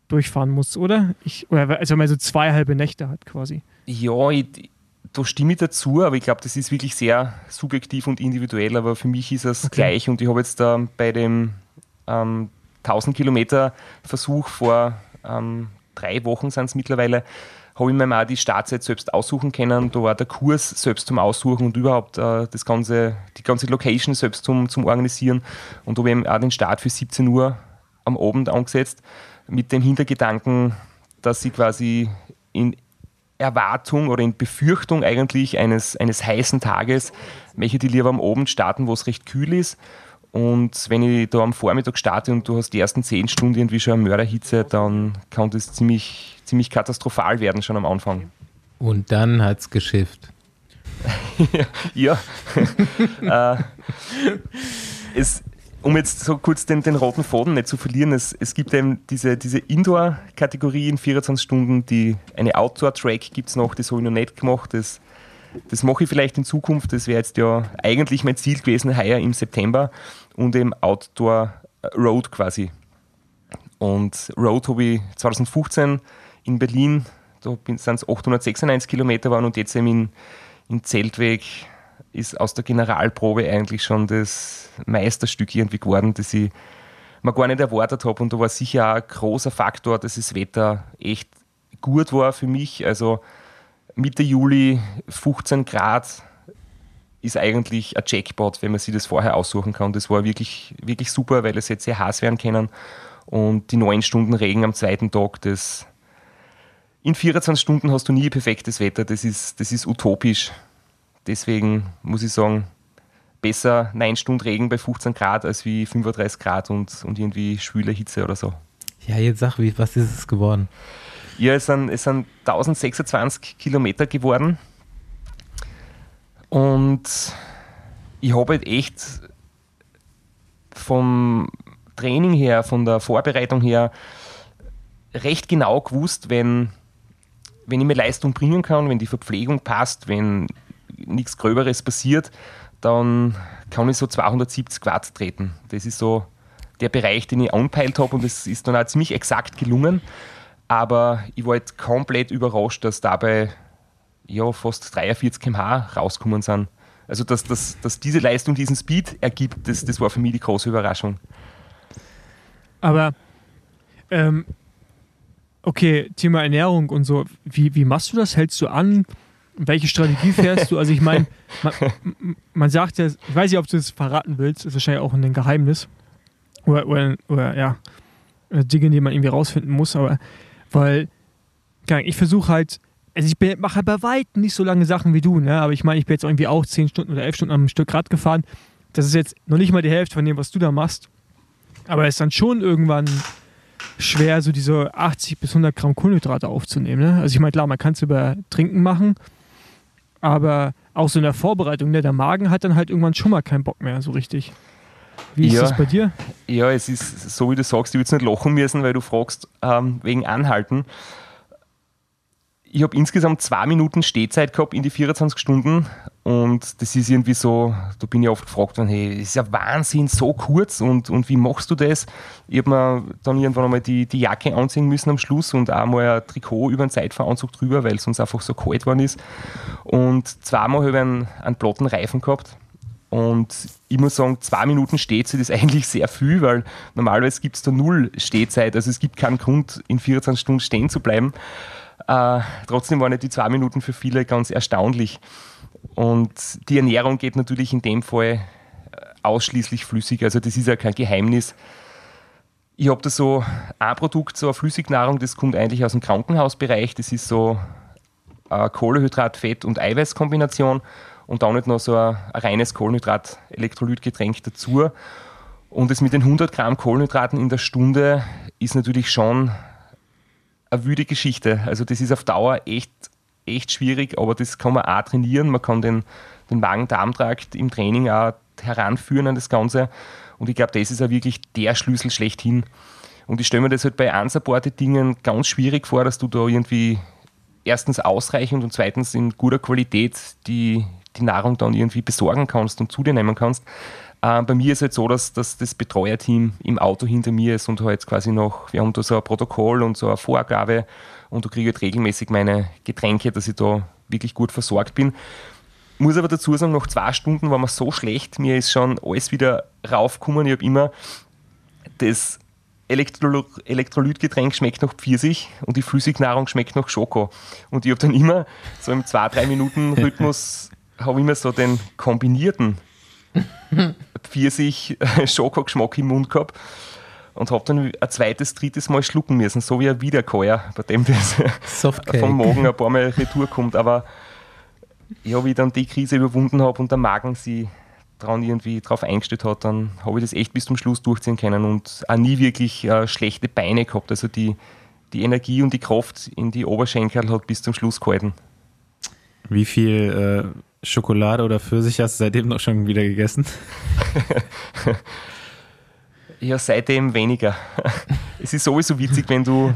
durchfahren muss, oder? Ich, oder als wenn man so zwei halbe Nächte hat, quasi. Ja, ich, da stimme ich dazu, aber ich glaube, das ist wirklich sehr subjektiv und individuell, aber für mich ist es okay. gleich und ich habe jetzt da bei dem ähm, 1000 Kilometer Versuch vor ähm, drei Wochen sind es mittlerweile, habe ich mir mal die Startzeit selbst aussuchen können. Da war der Kurs selbst zum Aussuchen und überhaupt äh, das ganze, die ganze Location selbst zum, zum Organisieren. Und da habe ich auch den Start für 17 Uhr am Abend angesetzt, mit dem Hintergedanken, dass ich quasi in Erwartung oder in Befürchtung eigentlich eines, eines heißen Tages möchte ich lieber am Abend starten, wo es recht kühl ist. Und wenn ich da am Vormittag starte und du hast die ersten zehn Stunden irgendwie schon eine Mörderhitze, dann kann das ziemlich, ziemlich katastrophal werden schon am Anfang. Und dann hat es geschifft. ja. äh, es, um jetzt so kurz den, den roten Faden nicht zu verlieren, es, es gibt eben diese, diese Indoor-Kategorie in 24 Stunden, die eine Outdoor-Track gibt es noch, das habe ich noch nicht gemacht. Das, das mache ich vielleicht in Zukunft. Das wäre jetzt ja eigentlich mein Ziel gewesen, heuer im September und eben Outdoor Road quasi. Und Road habe ich 2015 in Berlin, da sind es 896 Kilometer waren und jetzt eben in, in Zeltweg ist aus der Generalprobe eigentlich schon das Meisterstück irgendwie geworden, das ich mir gar nicht erwartet habe. Und da war sicher auch ein großer Faktor, dass das Wetter echt gut war für mich. Also Mitte Juli 15 Grad ist eigentlich ein Jackpot, wenn man sich das vorher aussuchen kann. Das war wirklich, wirklich super, weil es jetzt sehr heiß werden können. Und die neun Stunden Regen am zweiten Tag, das in 24 Stunden hast du nie perfektes Wetter. Das ist, das ist utopisch. Deswegen muss ich sagen, besser 9 Stunden Regen bei 15 Grad als wie 35 Grad und, und irgendwie schwüle Hitze oder so. Ja, jetzt sag, wie, was ist es geworden? Ja, es sind, es sind 1026 Kilometer geworden. Und ich habe halt echt vom Training her, von der Vorbereitung her, recht genau gewusst, wenn, wenn ich mir Leistung bringen kann, wenn die Verpflegung passt, wenn nichts Gröberes passiert, dann kann ich so 270 Watt treten. Das ist so der Bereich, den ich anpeilt habe und es ist dann auch ziemlich exakt gelungen. Aber ich war halt komplett überrascht, dass dabei ja, fast 43 km/h rausgekommen sind. Also, dass, dass, dass diese Leistung diesen Speed ergibt, das, das war für mich die große Überraschung. Aber, ähm, okay, Thema Ernährung und so, wie, wie machst du das? Hältst du an? Welche Strategie fährst du? Also, ich meine, man, man, sagt ja, ich weiß nicht, ob du das verraten willst, ist wahrscheinlich auch ein Geheimnis. Oder, oder, oder ja, Dinge, die man irgendwie rausfinden muss, aber weil, ich versuche halt, also ich mache halt bei weitem nicht so lange Sachen wie du, ne? aber ich meine, ich bin jetzt irgendwie auch 10 Stunden oder 11 Stunden am Stück Rad gefahren. Das ist jetzt noch nicht mal die Hälfte von dem, was du da machst. Aber es ist dann schon irgendwann schwer, so diese 80 bis 100 Gramm Kohlenhydrate aufzunehmen. Ne? Also ich meine, klar, man kann es über Trinken machen, aber auch so in der Vorbereitung, ne? der Magen hat dann halt irgendwann schon mal keinen Bock mehr, so richtig. Wie ist ja, das bei dir? Ja, es ist so, wie du sagst, ich würde es nicht lachen müssen, weil du fragst ähm, wegen Anhalten. Ich habe insgesamt zwei Minuten Stehzeit gehabt in die 24 Stunden und das ist irgendwie so, da bin ich oft gefragt worden, hey, das ist ja Wahnsinn, so kurz und, und wie machst du das? Ich habe mir dann irgendwann einmal die, die Jacke anziehen müssen am Schluss und auch mal ein Trikot über den Zeitfahranzug drüber, weil es uns einfach so kalt worden ist. Und zweimal habe ich einen, einen platten Reifen gehabt und ich muss sagen, zwei Minuten Stehzeit ist eigentlich sehr viel, weil normalerweise gibt es da null Stehzeit. Also es gibt keinen Grund, in 24 Stunden stehen zu bleiben. Äh, trotzdem waren die zwei Minuten für viele ganz erstaunlich. Und die Ernährung geht natürlich in dem Fall äh, ausschließlich flüssig. Also das ist ja kein Geheimnis. Ich habe da so ein Produkt, so eine Flüssignahrung, das kommt eigentlich aus dem Krankenhausbereich. Das ist so eine Kohlehydrat, Fett und Eiweißkombination und dann nicht noch so ein, ein reines Kohlenhydrat-Elektrolytgetränk dazu. Und es mit den 100 Gramm Kohlenhydraten in der Stunde ist natürlich schon eine wüde Geschichte. Also das ist auf Dauer echt, echt schwierig, aber das kann man auch trainieren. Man kann den, den Magen-Darm-Trakt im Training auch heranführen an das Ganze. Und ich glaube, das ist auch wirklich der Schlüssel schlechthin. Und ich stelle mir das halt bei unsupported Dingen ganz schwierig vor, dass du da irgendwie erstens ausreichend und zweitens in guter Qualität die, die Nahrung dann irgendwie besorgen kannst und zu dir nehmen kannst. Äh, bei mir ist es halt so, dass, dass das Betreuerteam im Auto hinter mir ist und halt quasi noch, wir haben da so ein Protokoll und so eine Vorgabe und du kriegst halt regelmäßig meine Getränke, dass ich da wirklich gut versorgt bin. Muss aber dazu sagen, nach zwei Stunden war mir so schlecht, mir ist schon alles wieder raufgekommen. Ich habe immer das Elektro Elektrolytgetränk schmeckt nach Pfirsich und die Flüssignahrung schmeckt nach Schoko. Und ich habe dann immer so im 2-3 Minuten Rhythmus habe immer so den kombinierten Pfirsich-Schokogeschmack im Mund gehabt. und habe dann ein zweites, drittes Mal schlucken müssen, so wie ein Wiederkäuer, bei dem das vom Magen ein paar Mal retour kommt. Aber ja, wie ich dann die Krise überwunden habe und der Magen sie dran irgendwie drauf eingestellt hat, dann habe ich das echt bis zum Schluss durchziehen können und auch nie wirklich äh, schlechte Beine gehabt. Also die, die Energie und die Kraft in die Oberschenkel hat bis zum Schluss gehalten. Wie viel äh, Schokolade oder Pfirsich hast du seitdem noch schon wieder gegessen? ja, seitdem weniger. es ist sowieso witzig, wenn du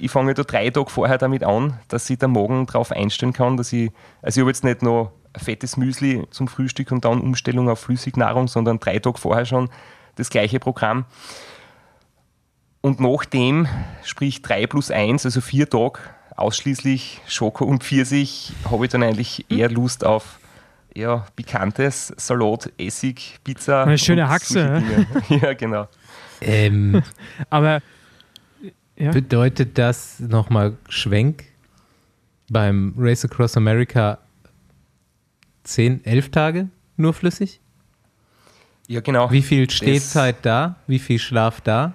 ich fange da drei Tage vorher damit an, dass sich der Magen darauf einstellen kann, dass ich, also ich habe jetzt nicht noch fettes Müsli zum Frühstück und dann Umstellung auf Flüssignahrung, sondern drei Tage vorher schon das gleiche Programm. Und nachdem, sprich 3 plus 1, also vier Tage ausschließlich Schoko und Pfirsich, habe ich dann eigentlich eher Lust auf ja, pikantes, Salat, Essig, Pizza. Eine schöne Haxe. ja, genau. Ähm, Aber ja. Bedeutet das nochmal Schwenk beim Race Across America 10, 11 Tage nur flüssig? Ja, genau. Wie viel Stehzeit das, da? Wie viel Schlaf da?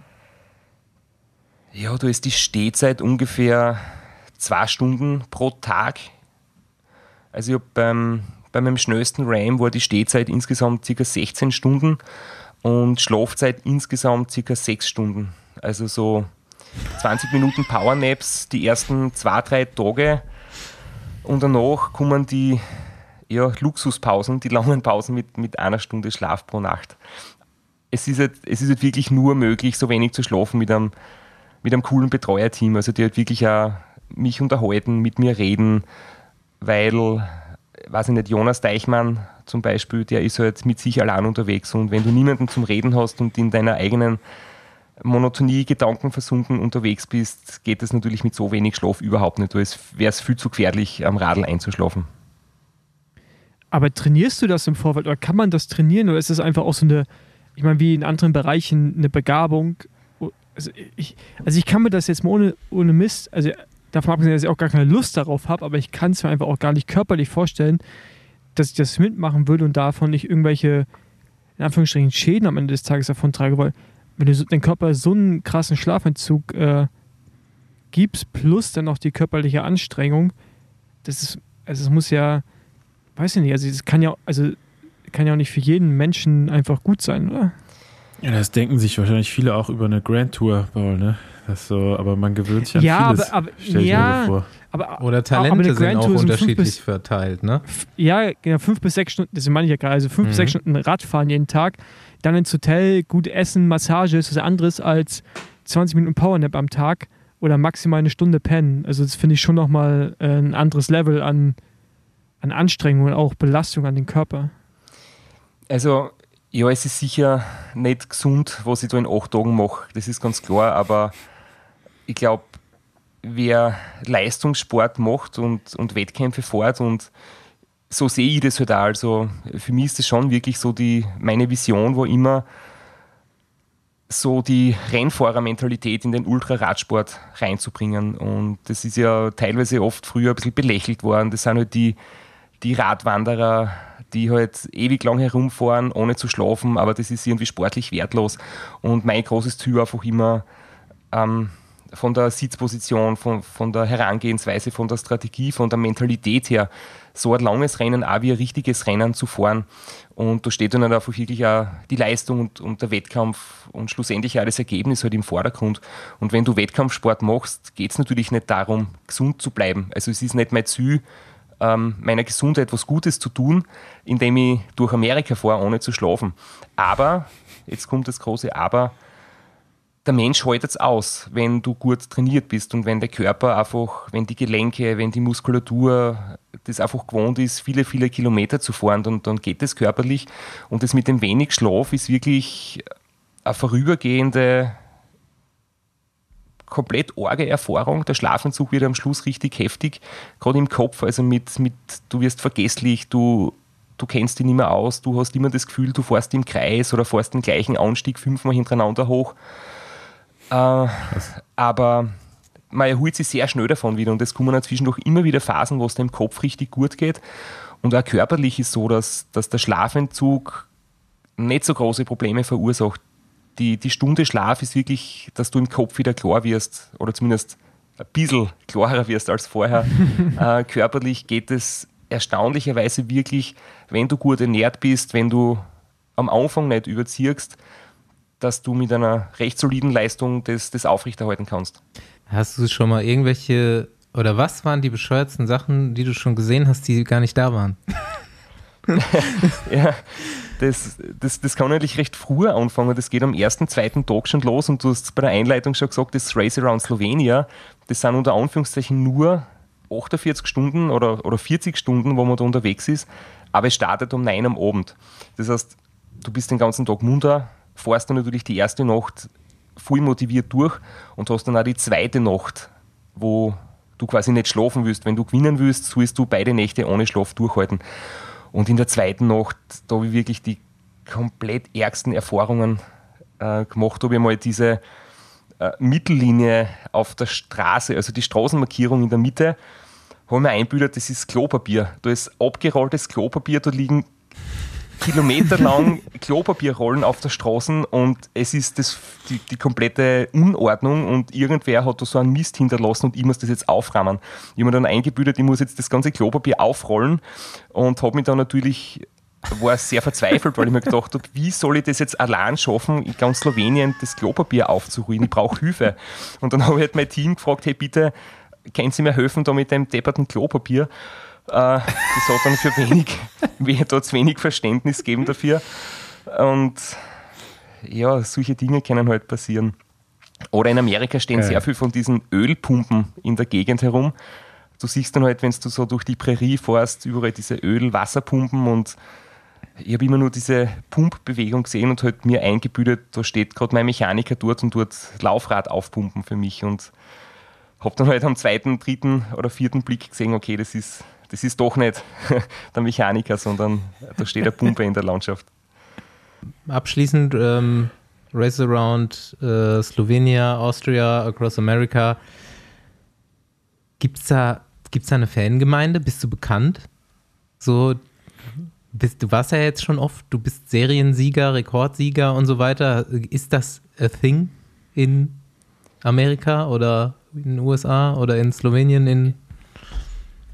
Ja, da ist die Stehzeit ungefähr zwei Stunden pro Tag. Also ich habe beim, bei meinem schnellsten Ram war die Stehzeit insgesamt ca. 16 Stunden und Schlafzeit insgesamt ca. 6 Stunden. Also so 20 Minuten Powernaps die ersten zwei, drei Tage und danach kommen die ja, Luxuspausen, die langen Pausen mit, mit einer Stunde Schlaf pro Nacht. Es ist, halt, es ist halt wirklich nur möglich, so wenig zu schlafen mit einem, mit einem coolen Betreuerteam, also die halt wirklich auch mich unterhalten, mit mir reden, weil, weiß ich nicht, Jonas Deichmann zum Beispiel, der ist halt mit sich allein unterwegs und wenn du niemanden zum Reden hast und in deiner eigenen Monotonie, Gedanken versunken unterwegs bist, geht es natürlich mit so wenig Schlaf überhaupt nicht. Wäre es viel zu gefährlich, am Radl einzuschlafen. Aber trainierst du das im Vorfeld oder kann man das trainieren oder ist das einfach auch so eine, ich meine, wie in anderen Bereichen eine Begabung? Also ich, also ich kann mir das jetzt mal ohne, ohne Mist, also davon abgesehen, dass ich auch gar keine Lust darauf habe, aber ich kann es mir einfach auch gar nicht körperlich vorstellen, dass ich das mitmachen würde und davon nicht irgendwelche, in Anführungsstrichen, Schäden am Ende des Tages davon trage, weil wenn du deinem Körper so einen krassen Schlafentzug äh, gibst, plus dann noch die körperliche Anstrengung, das ist, also es muss ja, weiß ich nicht, also es kann ja, also kann ja auch nicht für jeden Menschen einfach gut sein, oder? Ja, das denken sich wahrscheinlich viele auch über eine Grand Tour, Paul, ne? Das so, aber man gewöhnt sich an ja, vieles, aber, aber, ja, vor. Aber, Oder Talente sind auch unterschiedlich bis, verteilt, ne? Ja, genau, fünf bis sechs Stunden, das meine ich ja gerade, also fünf mhm. bis sechs Stunden Radfahren jeden Tag, dann ins Hotel, gut essen, Massage ist was anderes als 20 Minuten Powernap am Tag oder maximal eine Stunde pennen. Also das finde ich schon nochmal äh, ein anderes Level an, an Anstrengung und auch Belastung an den Körper. Also ja, es ist sicher nicht gesund, was ich da in acht Tagen mache. Das ist ganz klar, aber ich glaube, wer Leistungssport macht und, und Wettkämpfe fährt und so sehe ich das halt auch. Also für mich ist das schon wirklich so die, meine Vision war immer, so die Rennfahrermentalität in den Ultraradsport reinzubringen. Und das ist ja teilweise oft früher ein bisschen belächelt worden. Das sind halt die, die Radwanderer, die halt ewig lang herumfahren, ohne zu schlafen, aber das ist irgendwie sportlich wertlos. Und mein großes Ziel einfach immer, ähm, von der Sitzposition, von, von der Herangehensweise, von der Strategie, von der Mentalität her, so ein langes Rennen auch wie ein richtiges Rennen zu fahren. Und da steht dann einfach wirklich auch die Leistung und, und der Wettkampf und schlussendlich auch das Ergebnis halt im Vordergrund. Und wenn du Wettkampfsport machst, geht es natürlich nicht darum, gesund zu bleiben. Also es ist nicht mein Ziel, ähm, meiner Gesundheit was Gutes zu tun, indem ich durch Amerika fahre, ohne zu schlafen. Aber, jetzt kommt das große Aber, der Mensch hält es aus, wenn du gut trainiert bist und wenn der Körper einfach, wenn die Gelenke, wenn die Muskulatur das einfach gewohnt ist, viele, viele Kilometer zu fahren, dann, dann geht es körperlich. Und das mit dem wenig Schlaf ist wirklich eine vorübergehende, komplett orge Erfahrung. Der Schlafentzug wird am Schluss richtig heftig, gerade im Kopf. Also mit, mit du wirst vergesslich, du, du kennst dich nicht mehr aus, du hast immer das Gefühl, du fährst im Kreis oder fährst den gleichen Anstieg fünfmal hintereinander hoch. Äh, aber man erholt sich sehr schnell davon wieder und es kommen inzwischen doch immer wieder Phasen, wo es dem Kopf richtig gut geht. Und auch körperlich ist so, dass, dass der Schlafentzug nicht so große Probleme verursacht. die, die Stunde Schlaf ist wirklich, dass du im Kopf wieder klar wirst oder zumindest ein bisschen klarer wirst als vorher. äh, körperlich geht es erstaunlicherweise wirklich, wenn du gut ernährt bist, wenn du am Anfang nicht überziehst, dass du mit einer recht soliden Leistung das, das aufrechterhalten kannst. Hast du schon mal irgendwelche, oder was waren die bescheuertsten Sachen, die du schon gesehen hast, die gar nicht da waren? ja, das, das, das kann eigentlich recht früh anfangen. Das geht am ersten, zweiten Tag schon los und du hast bei der Einleitung schon gesagt, das Race Around Slovenia, das sind unter Anführungszeichen nur 48 Stunden oder, oder 40 Stunden, wo man da unterwegs ist, aber es startet um 9 am Abend. Das heißt, du bist den ganzen Tag munter, fährst dann natürlich die erste Nacht voll motiviert durch und hast dann auch die zweite Nacht, wo du quasi nicht schlafen willst. Wenn du gewinnen willst, sollst du beide Nächte ohne Schlaf durchhalten. Und in der zweiten Nacht, da habe ich wirklich die komplett ärgsten Erfahrungen äh, gemacht. Habe ich mal diese äh, Mittellinie auf der Straße, also die Straßenmarkierung in der Mitte, habe ich mir einbildet, das ist Klopapier. Da ist abgerolltes Klopapier, da liegen kilometerlang Klopapierrollen auf der Straße und es ist das, die, die, komplette Unordnung und irgendwer hat da so einen Mist hinterlassen und ich muss das jetzt aufrahmen. Ich habe mir dann eingebildet, ich muss jetzt das ganze Klopapier aufrollen und habe mich dann natürlich war sehr verzweifelt, weil ich mir gedacht habe, wie soll ich das jetzt allein schaffen, in ganz Slowenien das Klopapier aufzurühren? Ich brauche Hilfe. Und dann habe ich halt mein Team gefragt, hey bitte, können Sie mir helfen da mit dem depperten Klopapier? Äh, das hat dann für wenig, dort wenig Verständnis geben dafür. Und ja, solche Dinge können halt passieren. Oder in Amerika stehen Geil. sehr viele von diesen Ölpumpen in der Gegend herum. Du siehst dann halt, wenn du so durch die Prärie fährst, überall diese Öl-Wasserpumpen und ich habe immer nur diese Pumpbewegung gesehen und halt mir eingebildet, da steht gerade mein Mechaniker dort und dort Laufrad aufpumpen für mich und habe dann halt am zweiten, dritten oder vierten Blick gesehen, okay, das ist das ist doch nicht der Mechaniker, sondern da steht der Pumpe in der Landschaft. Abschließend ähm, Race Around äh, Slovenia, Austria, Across America. Gibt es da, gibt's da eine Fangemeinde? Bist du bekannt? So, bist, du warst ja jetzt schon oft, du bist Seriensieger, Rekordsieger und so weiter. Ist das a thing in Amerika oder in den USA oder in Slowenien, in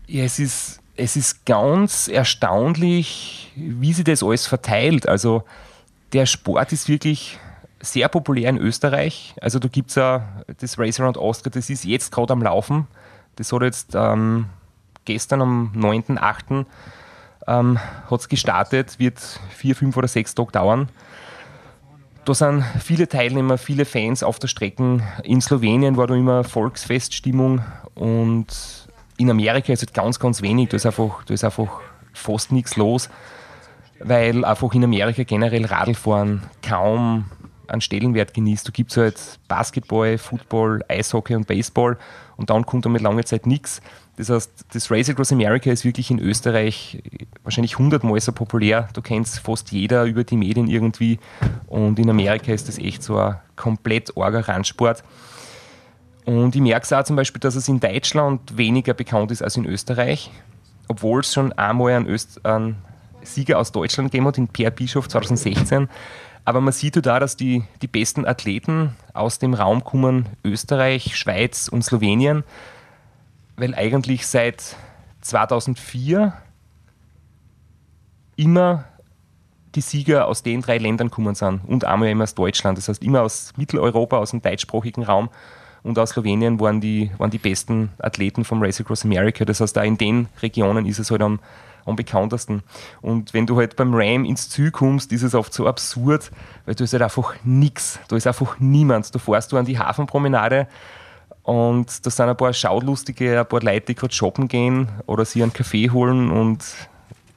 ja, es ist, es ist ganz erstaunlich, wie sich das alles verteilt. Also der Sport ist wirklich sehr populär in Österreich. Also da gibt es ja das Race Around Austria, das ist jetzt gerade am Laufen. Das hat jetzt ähm, gestern am 9.8. Ähm, hat es gestartet, wird vier, fünf oder sechs Tage dauern. Da sind viele Teilnehmer, viele Fans auf der Strecke. In Slowenien war da immer Volksfeststimmung und in Amerika ist es ganz, ganz wenig. Da ist einfach, da ist einfach fast nichts los, weil einfach in Amerika generell Radlfahren kaum einen Stellenwert genießt. Da gibt es halt Basketball, Football, Eishockey und Baseball und dann kommt damit lange Zeit nichts. Das heißt, das Race Across America ist wirklich in Österreich wahrscheinlich hundertmal so populär. Du kennst fast jeder über die Medien irgendwie und in Amerika ist das echt so ein komplett arger Randsport. Und ich merke es auch zum Beispiel, dass es in Deutschland weniger bekannt ist als in Österreich, obwohl es schon einmal einen, Öst einen Sieger aus Deutschland gegeben hat, in Per Bischof 2016. Aber man sieht da, dass die, die besten Athleten aus dem Raum kommen, Österreich, Schweiz und Slowenien, weil eigentlich seit 2004 immer die Sieger aus den drei Ländern kommen sind und einmal immer aus Deutschland. Das heißt immer aus Mitteleuropa, aus dem deutschsprachigen Raum und aus Slowenien waren die, waren die besten Athleten vom Race Across America. Das heißt, da in den Regionen ist es halt am, am bekanntesten. Und wenn du halt beim Ram ins Ziel kommst, ist es oft so absurd, weil du ist halt einfach nichts. Da ist einfach niemand. Du fährst du an die Hafenpromenade und da sind ein paar Schaulustige, ein paar Leute, die gerade shoppen gehen oder sich einen Kaffee holen und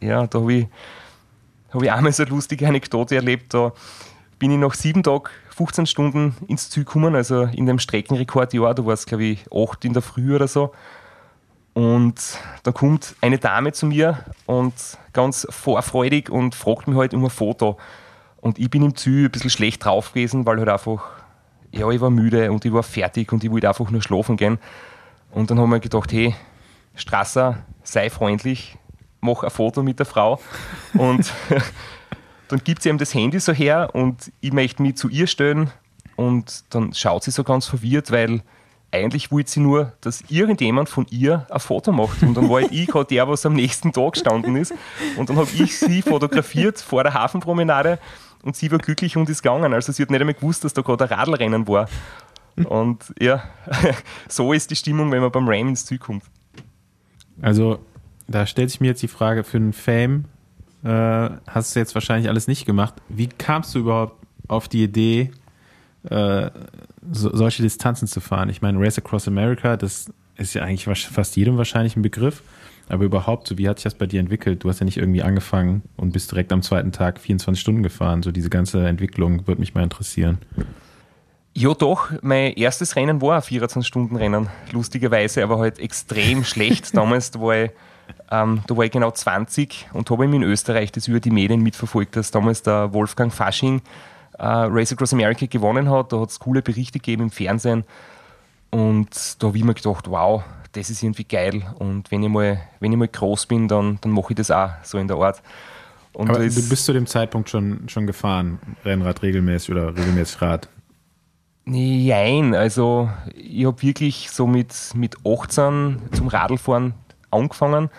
ja, da habe ich, hab ich einmal so eine lustige Anekdote erlebt. Da bin ich nach sieben Tagen 15 Stunden ins Ziel gekommen, also in dem Streckenrekordjahr, da war es glaube ich 8 in der Früh oder so. Und dann kommt eine Dame zu mir und ganz vorfreudig und fragt mich halt um ein Foto. Und ich bin im Ziel ein bisschen schlecht drauf gewesen, weil halt einfach, ja, ich war müde und ich war fertig und ich wollte einfach nur schlafen gehen. Und dann haben wir gedacht, hey, Strasser, sei freundlich, mach ein Foto mit der Frau. Und dann gibt sie ihm das Handy so her und ich möchte mich zu ihr stellen und dann schaut sie so ganz verwirrt, weil eigentlich wollte sie nur, dass irgendjemand von ihr ein Foto macht. Und dann war halt ich gerade der, was am nächsten Tag gestanden ist. Und dann habe ich sie fotografiert vor der Hafenpromenade und sie war glücklich und ist gegangen. Also sie hat nicht einmal gewusst, dass da gerade ein Radlrennen war. Und ja, so ist die Stimmung, wenn man beim Ram ins Ziel kommt. Also, da stellt sich mir jetzt die Frage, für einen Fame äh, hast du jetzt wahrscheinlich alles nicht gemacht. Wie kamst du überhaupt auf die Idee, äh, so, solche Distanzen zu fahren? Ich meine, Race Across America, das ist ja eigentlich fast jedem wahrscheinlich ein Begriff. Aber überhaupt, so wie hat sich das bei dir entwickelt? Du hast ja nicht irgendwie angefangen und bist direkt am zweiten Tag 24 Stunden gefahren. So diese ganze Entwicklung würde mich mal interessieren. Ja, doch. Mein erstes Rennen war ein 24-Stunden-Rennen, lustigerweise, aber halt extrem schlecht. Damals da war ich, ähm, da war ich genau 20 und habe in Österreich das über die Medien mitverfolgt, dass damals der Wolfgang Fasching äh, Race Across America gewonnen hat. Da hat es coole Berichte gegeben im Fernsehen. Und da habe ich mir gedacht, wow, das ist irgendwie geil. Und wenn ich mal, wenn ich mal groß bin, dann, dann mache ich das auch so in der Art. Und Aber du bist zu dem Zeitpunkt schon, schon gefahren, Rennrad regelmäßig oder regelmäßig Rad? Nein, also ich habe wirklich so mit, mit 18 zum Radlfahren angefangen.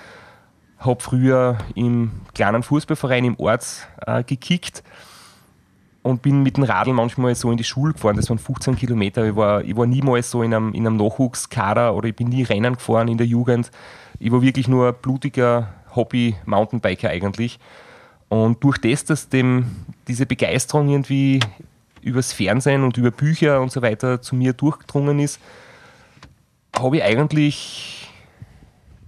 Habe früher im kleinen Fußballverein im Ort äh, gekickt und bin mit dem Radl manchmal so in die Schule gefahren. Das waren 15 Kilometer. Ich war, ich war niemals so in einem, in einem Nachwuchskader oder ich bin nie Rennen gefahren in der Jugend. Ich war wirklich nur blutiger Hobby-Mountainbiker eigentlich. Und durch das, dass dem, diese Begeisterung irgendwie übers Fernsehen und über Bücher und so weiter zu mir durchgedrungen ist, habe ich eigentlich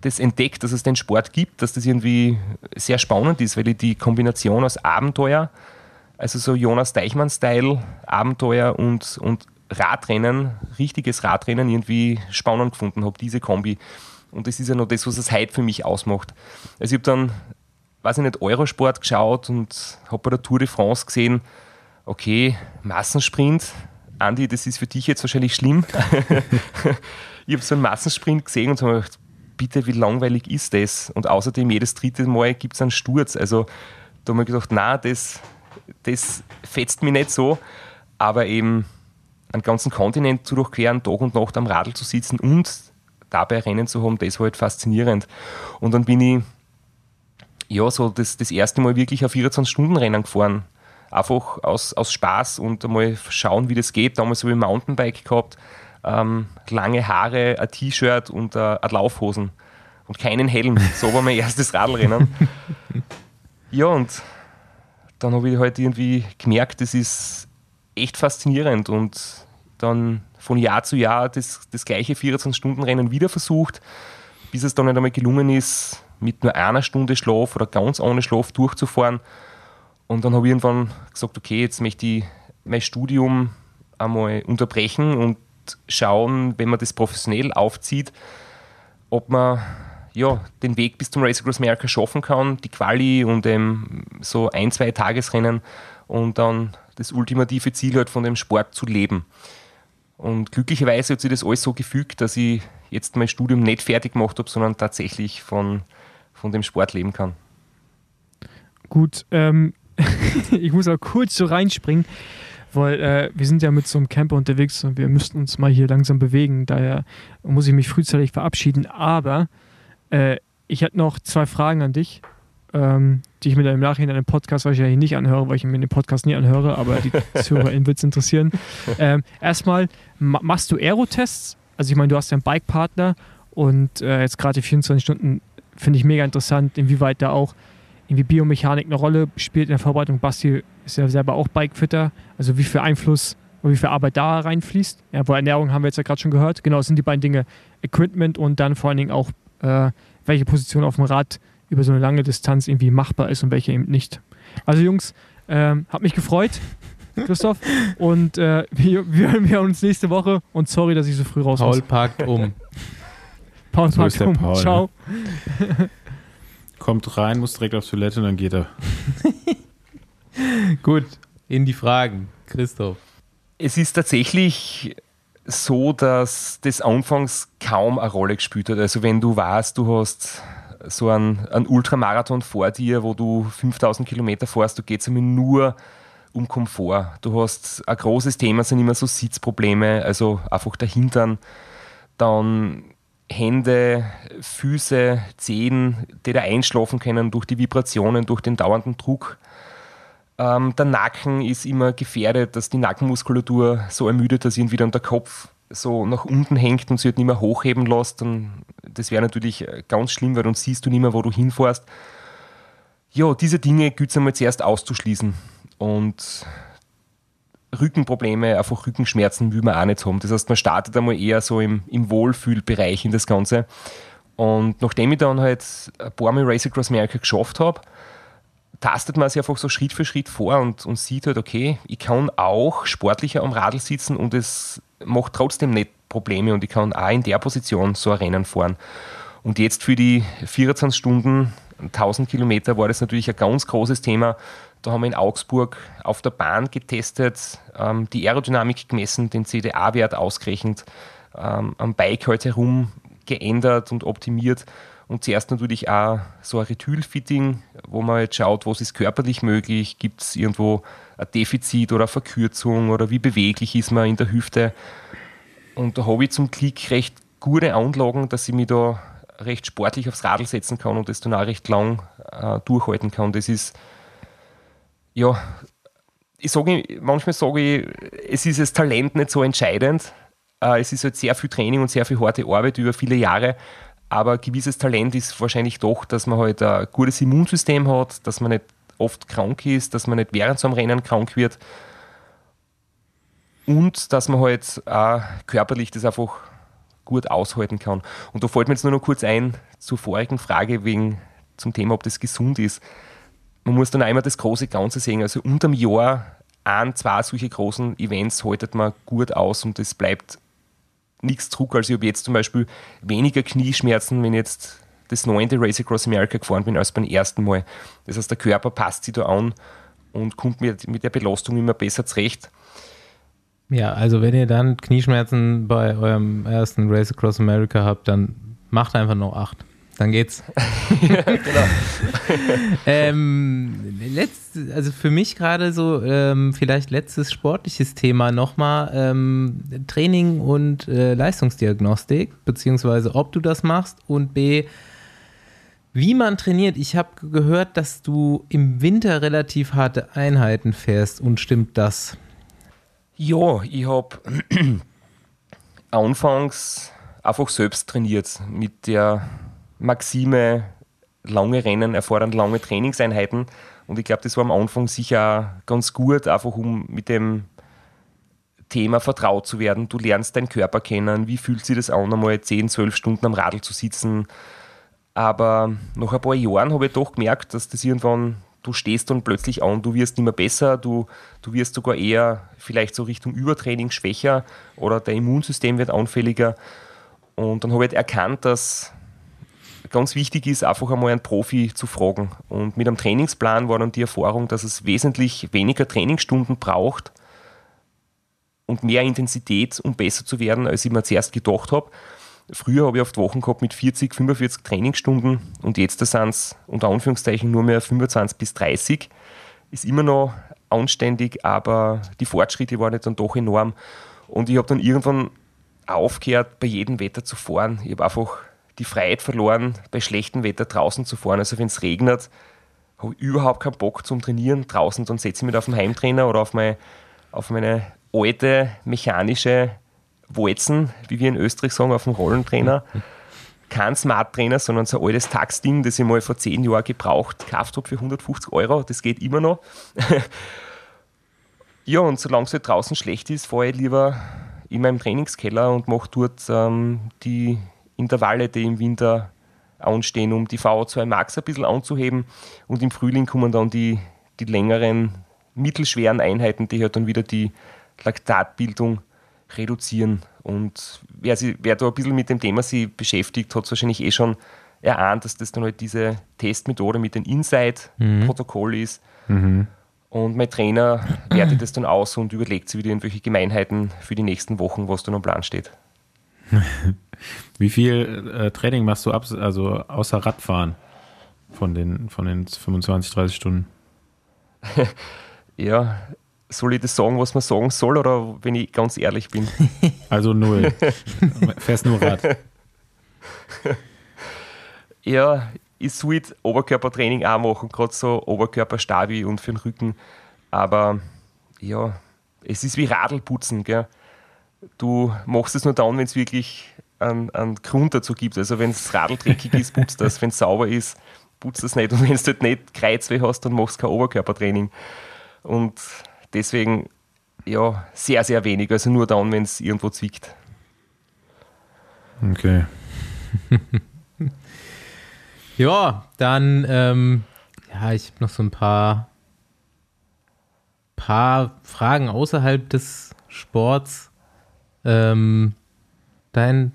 das entdeckt, dass es den Sport gibt, dass das irgendwie sehr spannend ist, weil ich die Kombination aus Abenteuer, also so Jonas Deichmann-Style, Abenteuer und, und Radrennen, richtiges Radrennen irgendwie spannend gefunden habe, diese Kombi. Und das ist ja noch das, was es heute für mich ausmacht. Also ich habe dann, weiß ich nicht, Eurosport geschaut und habe bei der Tour de France gesehen, okay, Massensprint, Andi, das ist für dich jetzt wahrscheinlich schlimm. ich habe so einen Massensprint gesehen und habe mir gedacht, bitte, wie langweilig ist das? Und außerdem, jedes dritte Mal gibt es einen Sturz. Also da habe ich gedacht, na, das, das fetzt mich nicht so. Aber eben einen ganzen Kontinent zu durchqueren, Tag und Nacht am Radl zu sitzen und dabei Rennen zu haben, das war halt faszinierend. Und dann bin ich ja so das, das erste Mal wirklich auf 24-Stunden-Rennen gefahren einfach aus, aus Spaß und einmal schauen, wie das geht. Damals habe ich Mountainbike gehabt, ähm, lange Haare, ein T-Shirt und äh, Laufhosen und keinen Helm. So war mein erstes Radlrennen. ja, und dann habe ich halt irgendwie gemerkt, das ist echt faszinierend und dann von Jahr zu Jahr das, das gleiche 24-Stunden-Rennen wieder versucht, bis es dann nicht einmal gelungen ist, mit nur einer Stunde Schlaf oder ganz ohne Schlaf durchzufahren. Und dann habe ich irgendwann gesagt, okay, jetzt möchte ich mein Studium einmal unterbrechen und schauen, wenn man das professionell aufzieht, ob man ja, den Weg bis zum Race Across America schaffen kann, die Quali und ähm, so ein, zwei Tagesrennen und dann das ultimative Ziel halt von dem Sport zu leben. Und glücklicherweise hat sich das alles so gefügt, dass ich jetzt mein Studium nicht fertig gemacht habe, sondern tatsächlich von, von dem Sport leben kann. Gut, ähm, ich muss auch kurz so reinspringen, weil äh, wir sind ja mit so einem Camper unterwegs und wir müssten uns mal hier langsam bewegen. Daher muss ich mich frühzeitig verabschieden. Aber äh, ich hätte noch zwei Fragen an dich, ähm, die ich mir dann im Nachhinein im Podcast wahrscheinlich nicht anhöre, weil ich mir den Podcast nie anhöre, aber die ZuhörerInnen wird es interessieren. Ähm, erstmal, machst du Aerotests? Also ich meine, du hast ja einen Bike-Partner und äh, jetzt gerade die 24 Stunden finde ich mega interessant, inwieweit da auch irgendwie Biomechanik eine Rolle spielt in der Vorbereitung. Basti ist ja selber auch Bikefitter. Also wie viel Einfluss und wie viel Arbeit da reinfließt. Ja, wo Ernährung haben wir jetzt ja gerade schon gehört. Genau, das sind die beiden Dinge. Equipment und dann vor allen Dingen auch, äh, welche Position auf dem Rad über so eine lange Distanz irgendwie machbar ist und welche eben nicht. Also Jungs, äh, hat mich gefreut. Christoph. Und äh, wir, wir hören uns nächste Woche. Und sorry, dass ich so früh raus Paul muss. packt um. Paul so packt um. Paul, Ciao. Kommt rein, muss direkt auf Toilette und dann geht er. Gut, in die Fragen. Christoph. Es ist tatsächlich so, dass das anfangs kaum eine Rolle gespielt hat. Also wenn du weißt, du hast so einen, einen Ultramarathon vor dir, wo du 5000 Kilometer fährst, du gehst einmal nur um Komfort. Du hast ein großes Thema, sind immer so Sitzprobleme, also einfach der Hintern. Dann Hände, Füße, Zehen, die da einschlafen können durch die Vibrationen, durch den dauernden Druck. Ähm, der Nacken ist immer gefährdet, dass die Nackenmuskulatur so ermüdet, dass ihn wieder der Kopf so nach unten hängt und sie halt nicht mehr hochheben lässt. Und das wäre natürlich äh, ganz schlimm, weil dann siehst du nicht mehr, wo du hinfährst. Ja, diese Dinge gilt es einmal zuerst auszuschließen. Und Rückenprobleme, einfach Rückenschmerzen will man auch nicht haben. Das heißt, man startet einmal eher so im, im Wohlfühlbereich in das Ganze. Und nachdem ich dann halt ein paar Mal Race Across America geschafft habe, tastet man sich einfach so Schritt für Schritt vor und, und sieht halt, okay, ich kann auch sportlicher am Radl sitzen und es macht trotzdem nicht Probleme und ich kann auch in der Position so ein Rennen fahren. Und jetzt für die 24 Stunden, 1000 Kilometer war das natürlich ein ganz großes Thema. Da haben wir in Augsburg auf der Bahn getestet, ähm, die Aerodynamik gemessen, den CDA-Wert ausgerechnet, ähm, am Bike halt herum geändert und optimiert. Und zuerst natürlich auch so ein Retül-Fitting, wo man jetzt schaut, was ist körperlich möglich, gibt es irgendwo ein Defizit oder eine Verkürzung oder wie beweglich ist man in der Hüfte. Und da habe ich zum Klick recht gute Anlagen, dass ich mich da recht sportlich aufs Radl setzen kann und das dann auch recht lang äh, durchhalten kann. Das ist ja, ich sage, manchmal sage ich, es ist das Talent nicht so entscheidend. Äh, es ist halt sehr viel Training und sehr viel harte Arbeit über viele Jahre. Aber gewisses Talent ist wahrscheinlich doch, dass man halt ein gutes Immunsystem hat, dass man nicht oft krank ist, dass man nicht während so einem Rennen krank wird. Und dass man halt auch körperlich das einfach gut aushalten kann. Und da fällt mir jetzt nur noch kurz ein zur vorigen Frage wegen zum Thema, ob das gesund ist man muss dann einmal das große Ganze sehen. Also unterm Jahr ein, zwei solche großen Events haltet man gut aus und es bleibt nichts zurück. Also ich habe jetzt zum Beispiel weniger Knieschmerzen, wenn jetzt das neunte Race Across America gefahren bin, als beim ersten Mal. Das heißt, der Körper passt sich da an und kommt mit, mit der Belastung immer besser zurecht. Ja, also wenn ihr dann Knieschmerzen bei eurem ersten Race Across America habt, dann macht einfach noch acht. Dann geht's. ja, genau. ähm, letzt, also für mich gerade so ähm, vielleicht letztes sportliches Thema nochmal ähm, Training und äh, Leistungsdiagnostik, beziehungsweise ob du das machst und B, wie man trainiert. Ich habe gehört, dass du im Winter relativ harte Einheiten fährst und stimmt das? Ja, ich habe anfangs einfach selbst trainiert mit der Maxime, lange Rennen erfordern lange Trainingseinheiten. Und ich glaube, das war am Anfang sicher ganz gut, einfach um mit dem Thema vertraut zu werden. Du lernst deinen Körper kennen, wie fühlt sich das an, einmal 10, 12 Stunden am Radl zu sitzen. Aber nach ein paar Jahren habe ich doch gemerkt, dass das irgendwann, du stehst dann plötzlich an, du wirst nicht mehr besser, du, du wirst sogar eher vielleicht so Richtung Übertraining schwächer oder dein Immunsystem wird anfälliger. Und dann habe ich erkannt, dass ganz wichtig ist, einfach einmal einen Profi zu fragen. Und mit einem Trainingsplan war dann die Erfahrung, dass es wesentlich weniger Trainingsstunden braucht und mehr Intensität, um besser zu werden, als ich mir zuerst gedacht habe. Früher habe ich oft Wochen gehabt mit 40, 45 Trainingsstunden und jetzt sind es unter Anführungszeichen nur mehr 25 bis 30. Ist immer noch anständig, aber die Fortschritte waren jetzt dann doch enorm. Und ich habe dann irgendwann aufgehört, bei jedem Wetter zu fahren. Ich habe einfach die Freiheit verloren, bei schlechtem Wetter draußen zu fahren. Also wenn es regnet, habe ich überhaupt keinen Bock zum Trainieren draußen. Dann setze ich mich auf den Heimtrainer oder auf meine, auf meine alte mechanische Walzen, wie wir in Österreich sagen, auf dem Rollentrainer. Kein Smart-Trainer, sondern so ein altes Taxding, das ich mal vor zehn Jahren gebraucht gekauft habe für 150 Euro. Das geht immer noch. ja, und solange es halt draußen schlecht ist, fahre ich lieber in meinem Trainingskeller und mache dort ähm, die Intervalle, die im Winter anstehen, um die VO2 Max ein bisschen anzuheben. Und im Frühling kommen dann die, die längeren, mittelschweren Einheiten, die halt dann wieder die Laktatbildung reduzieren. Und wer, sich, wer da ein bisschen mit dem Thema sich beschäftigt, hat es wahrscheinlich eh schon erahnt, dass das dann halt diese Testmethode mit dem Inside-Protokoll mhm. ist. Mhm. Und mein Trainer wertet das dann aus und überlegt sich wieder irgendwelche Gemeinheiten für die nächsten Wochen, was dann am Plan steht. Wie viel äh, Training machst du ab, also außer Radfahren von den, von den 25, 30 Stunden? ja, soll ich das sagen, was man sagen soll, oder wenn ich ganz ehrlich bin? Also null. Fährst nur Rad. ja, ich sollte Oberkörpertraining auch machen, gerade so Oberkörperstabi und für den Rücken. Aber ja, es ist wie Radlputzen. Gell? Du machst es nur dann, wenn es wirklich einen, einen, Grund dazu gibt. Also wenn es radeltreckig ist, putzt das. Wenn es sauber ist, putzt das nicht. Und wenn du halt nicht Kreuzweh hast, dann machst du kein Oberkörpertraining. Und deswegen, ja, sehr, sehr wenig. Also nur dann, wenn es irgendwo zwickt. Okay. ja, dann, ähm, ja, ich habe noch so ein paar, paar Fragen außerhalb des Sports. Ähm, dein,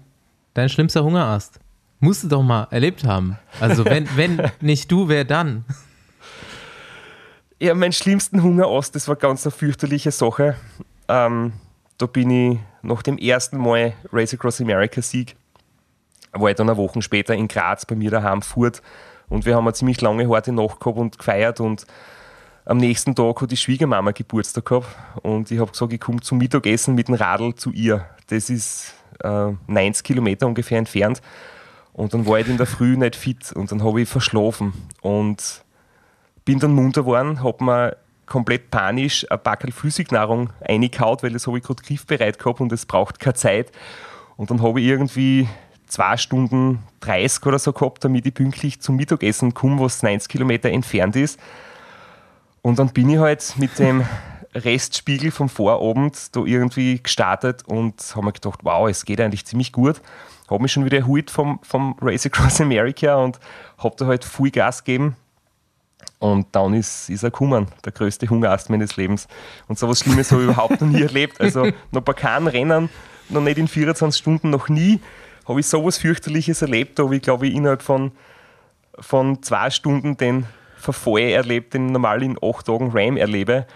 dein schlimmster Hungerast. Musst du doch mal erlebt haben. Also wenn, wenn nicht du, wer dann? Ja, mein schlimmsten Hungerast, das war ganz eine fürchterliche Sache. Ähm, da bin ich nach dem ersten Mal Race Across America Sieg, war ich dann eine Woche später in Graz bei mir daheim fort und wir haben eine ziemlich lange harte Nacht gehabt und gefeiert und am nächsten Tag hat die Schwiegermama Geburtstag gehabt und ich habe gesagt, ich komme zum Mittagessen mit dem Radl zu ihr. Das ist äh, 90 Kilometer ungefähr entfernt und dann war ich in der Früh nicht fit und dann habe ich verschlafen und bin dann munter geworden, habe mir komplett panisch ein Backel Flüssignahrung eingehaut, weil das habe ich gerade griffbereit gehabt und es braucht keine Zeit. Und dann habe ich irgendwie zwei Stunden 30 oder so gehabt, damit ich pünktlich zum Mittagessen komme, was 90 Kilometer entfernt ist. Und dann bin ich halt mit dem Restspiegel vom Vorabend da irgendwie gestartet und habe mir gedacht, wow, es geht eigentlich ziemlich gut. Habe mich schon wieder erholt vom, vom Race Across America und habe da halt viel Gas gegeben und dann ist, ist er gekommen, der größte Hungerast meines Lebens. Und so was Schlimmes habe ich überhaupt noch nie erlebt. Also noch bei keinem Rennen, noch nicht in 24 Stunden, noch nie habe ich sowas fürchterliches erlebt. Da habe ich, glaube ich, innerhalb von, von zwei Stunden den Verfall erlebt, den ich normal in acht Tagen RAM erlebe.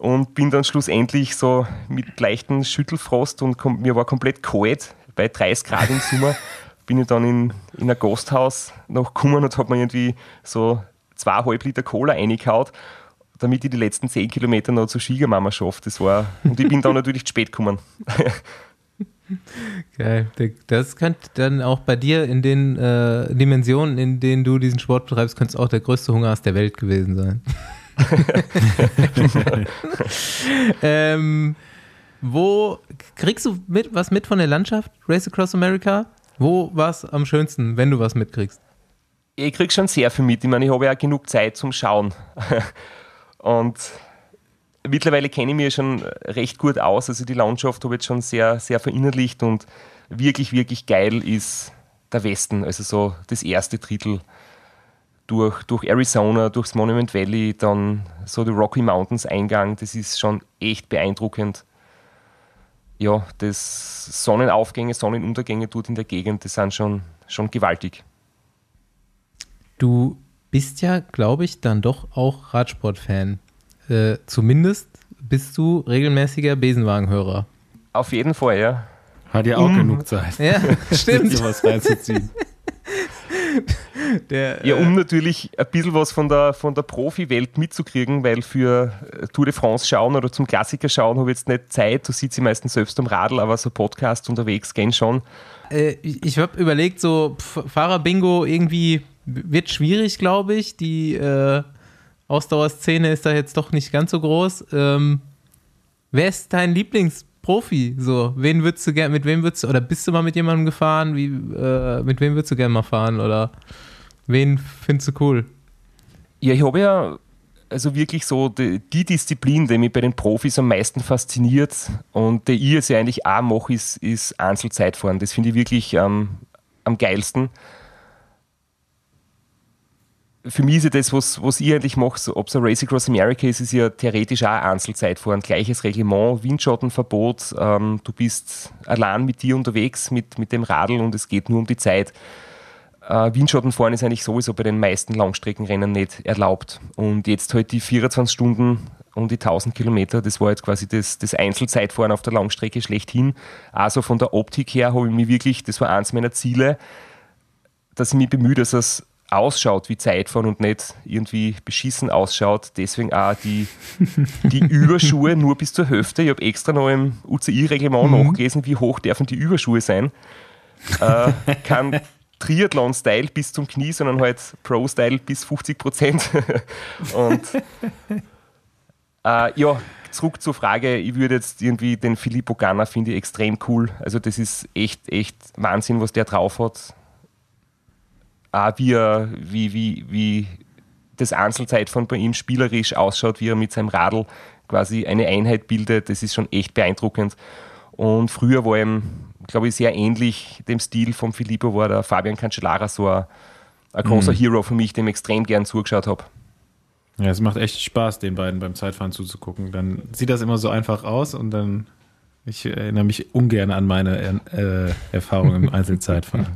Und bin dann schlussendlich so mit leichten Schüttelfrost und mir war komplett kalt, bei 30 Grad im Sommer, bin ich dann in, in ein Gasthaus noch gekommen und habe mir irgendwie so zweieinhalb Liter Cola reingehauen, damit ich die letzten zehn Kilometer noch zur Schwiegermama schaffe. Das war, und ich bin dann natürlich zu spät gekommen. Geil. Das könnte dann auch bei dir in den äh, Dimensionen, in denen du diesen Sport betreibst, könnte es auch der größte Hungerast der Welt gewesen sein. ähm, wo kriegst du mit, was mit von der Landschaft Race Across America? Wo war es am schönsten, wenn du was mitkriegst? ich kriege schon sehr viel mit. Ich meine, ich habe ja genug Zeit zum Schauen. Und mittlerweile kenne ich mich schon recht gut aus. Also die Landschaft habe ich jetzt schon sehr, sehr verinnerlicht und wirklich, wirklich geil ist der Westen. Also so das erste Drittel durch, durch Arizona, durchs Monument Valley, dann so die Rocky Mountains Eingang. Das ist schon echt beeindruckend. Ja, das Sonnenaufgänge, Sonnenuntergänge dort in der Gegend, das sind schon, schon gewaltig. Du bist ja, glaube ich, dann doch auch Radsport-Fan. Äh, zumindest bist du regelmäßiger Besenwagenhörer. Auf jeden Fall, ja. Hat ja auch um, genug Zeit. Ja, stimmt. Dir was reinzuziehen. Der, ja, um äh, natürlich ein bisschen was von der, von der Profi-Welt mitzukriegen, weil für äh, Tour de France schauen oder zum Klassiker schauen habe ich jetzt nicht Zeit. Du sitzt meistens selbst am Radl, aber so Podcast unterwegs gehen schon. Äh, ich habe überlegt, so Fahrer-Bingo irgendwie wird schwierig, glaube ich. Die äh, Ausdauerszene ist da jetzt doch nicht ganz so groß. Ähm, wer ist dein Lieblingsprofi? So, wen würdest du gerne, mit wem würdest du, oder bist du mal mit jemandem gefahren? Wie, äh, mit wem würdest du gerne mal fahren? Oder wen findest du cool? Ja, ich habe ja also wirklich so die, die, Disziplin, die mich bei den Profis am meisten fasziniert und die ich jetzt ja eigentlich auch mache, ist, ist Einzelzeitfahren. Das finde ich wirklich ähm, am geilsten für mich ist ja das, was, was ich eigentlich mache, ob es ein Race Across America ist, ist ja theoretisch auch Einzelzeitfahren. Gleiches Reglement, Windschattenverbot, ähm, du bist allein mit dir unterwegs, mit, mit dem Radl und es geht nur um die Zeit. Äh, Windschattenfahren ist eigentlich sowieso bei den meisten Langstreckenrennen nicht erlaubt. Und jetzt halt die 24 Stunden um die 1000 Kilometer. Das war jetzt quasi das, das Einzelzeitfahren auf der Langstrecke schlechthin. Also von der Optik her habe ich mich wirklich, das war eins meiner Ziele, dass ich mich bemühe, dass es ausschaut wie Zeitfahren und nicht irgendwie beschissen ausschaut. Deswegen auch die, die Überschuhe nur bis zur Hüfte. Ich habe extra noch im UCI-Reglement mhm. nachgelesen, wie hoch dürfen die Überschuhe sein. Äh, kein Triathlon-Style bis zum Knie, sondern halt Pro-Style bis 50 Prozent. und äh, ja, zurück zur Frage, ich würde jetzt irgendwie den Filippo Ganna finde ich extrem cool. Also das ist echt, echt Wahnsinn, was der drauf hat auch wie, er, wie, wie, wie das Einzelzeitfahren bei ihm spielerisch ausschaut, wie er mit seinem Radl quasi eine Einheit bildet, das ist schon echt beeindruckend. Und früher war ihm, glaube ich, sehr ähnlich dem Stil von Filippo, war der Fabian Cancellara so ein, ein großer mhm. Hero für mich, dem ich extrem gern zugeschaut habe. Ja, es macht echt Spaß, den beiden beim Zeitfahren zuzugucken. Dann sieht das immer so einfach aus und dann ich erinnere mich ungern an meine äh, Erfahrung im Einzelzeitfahren.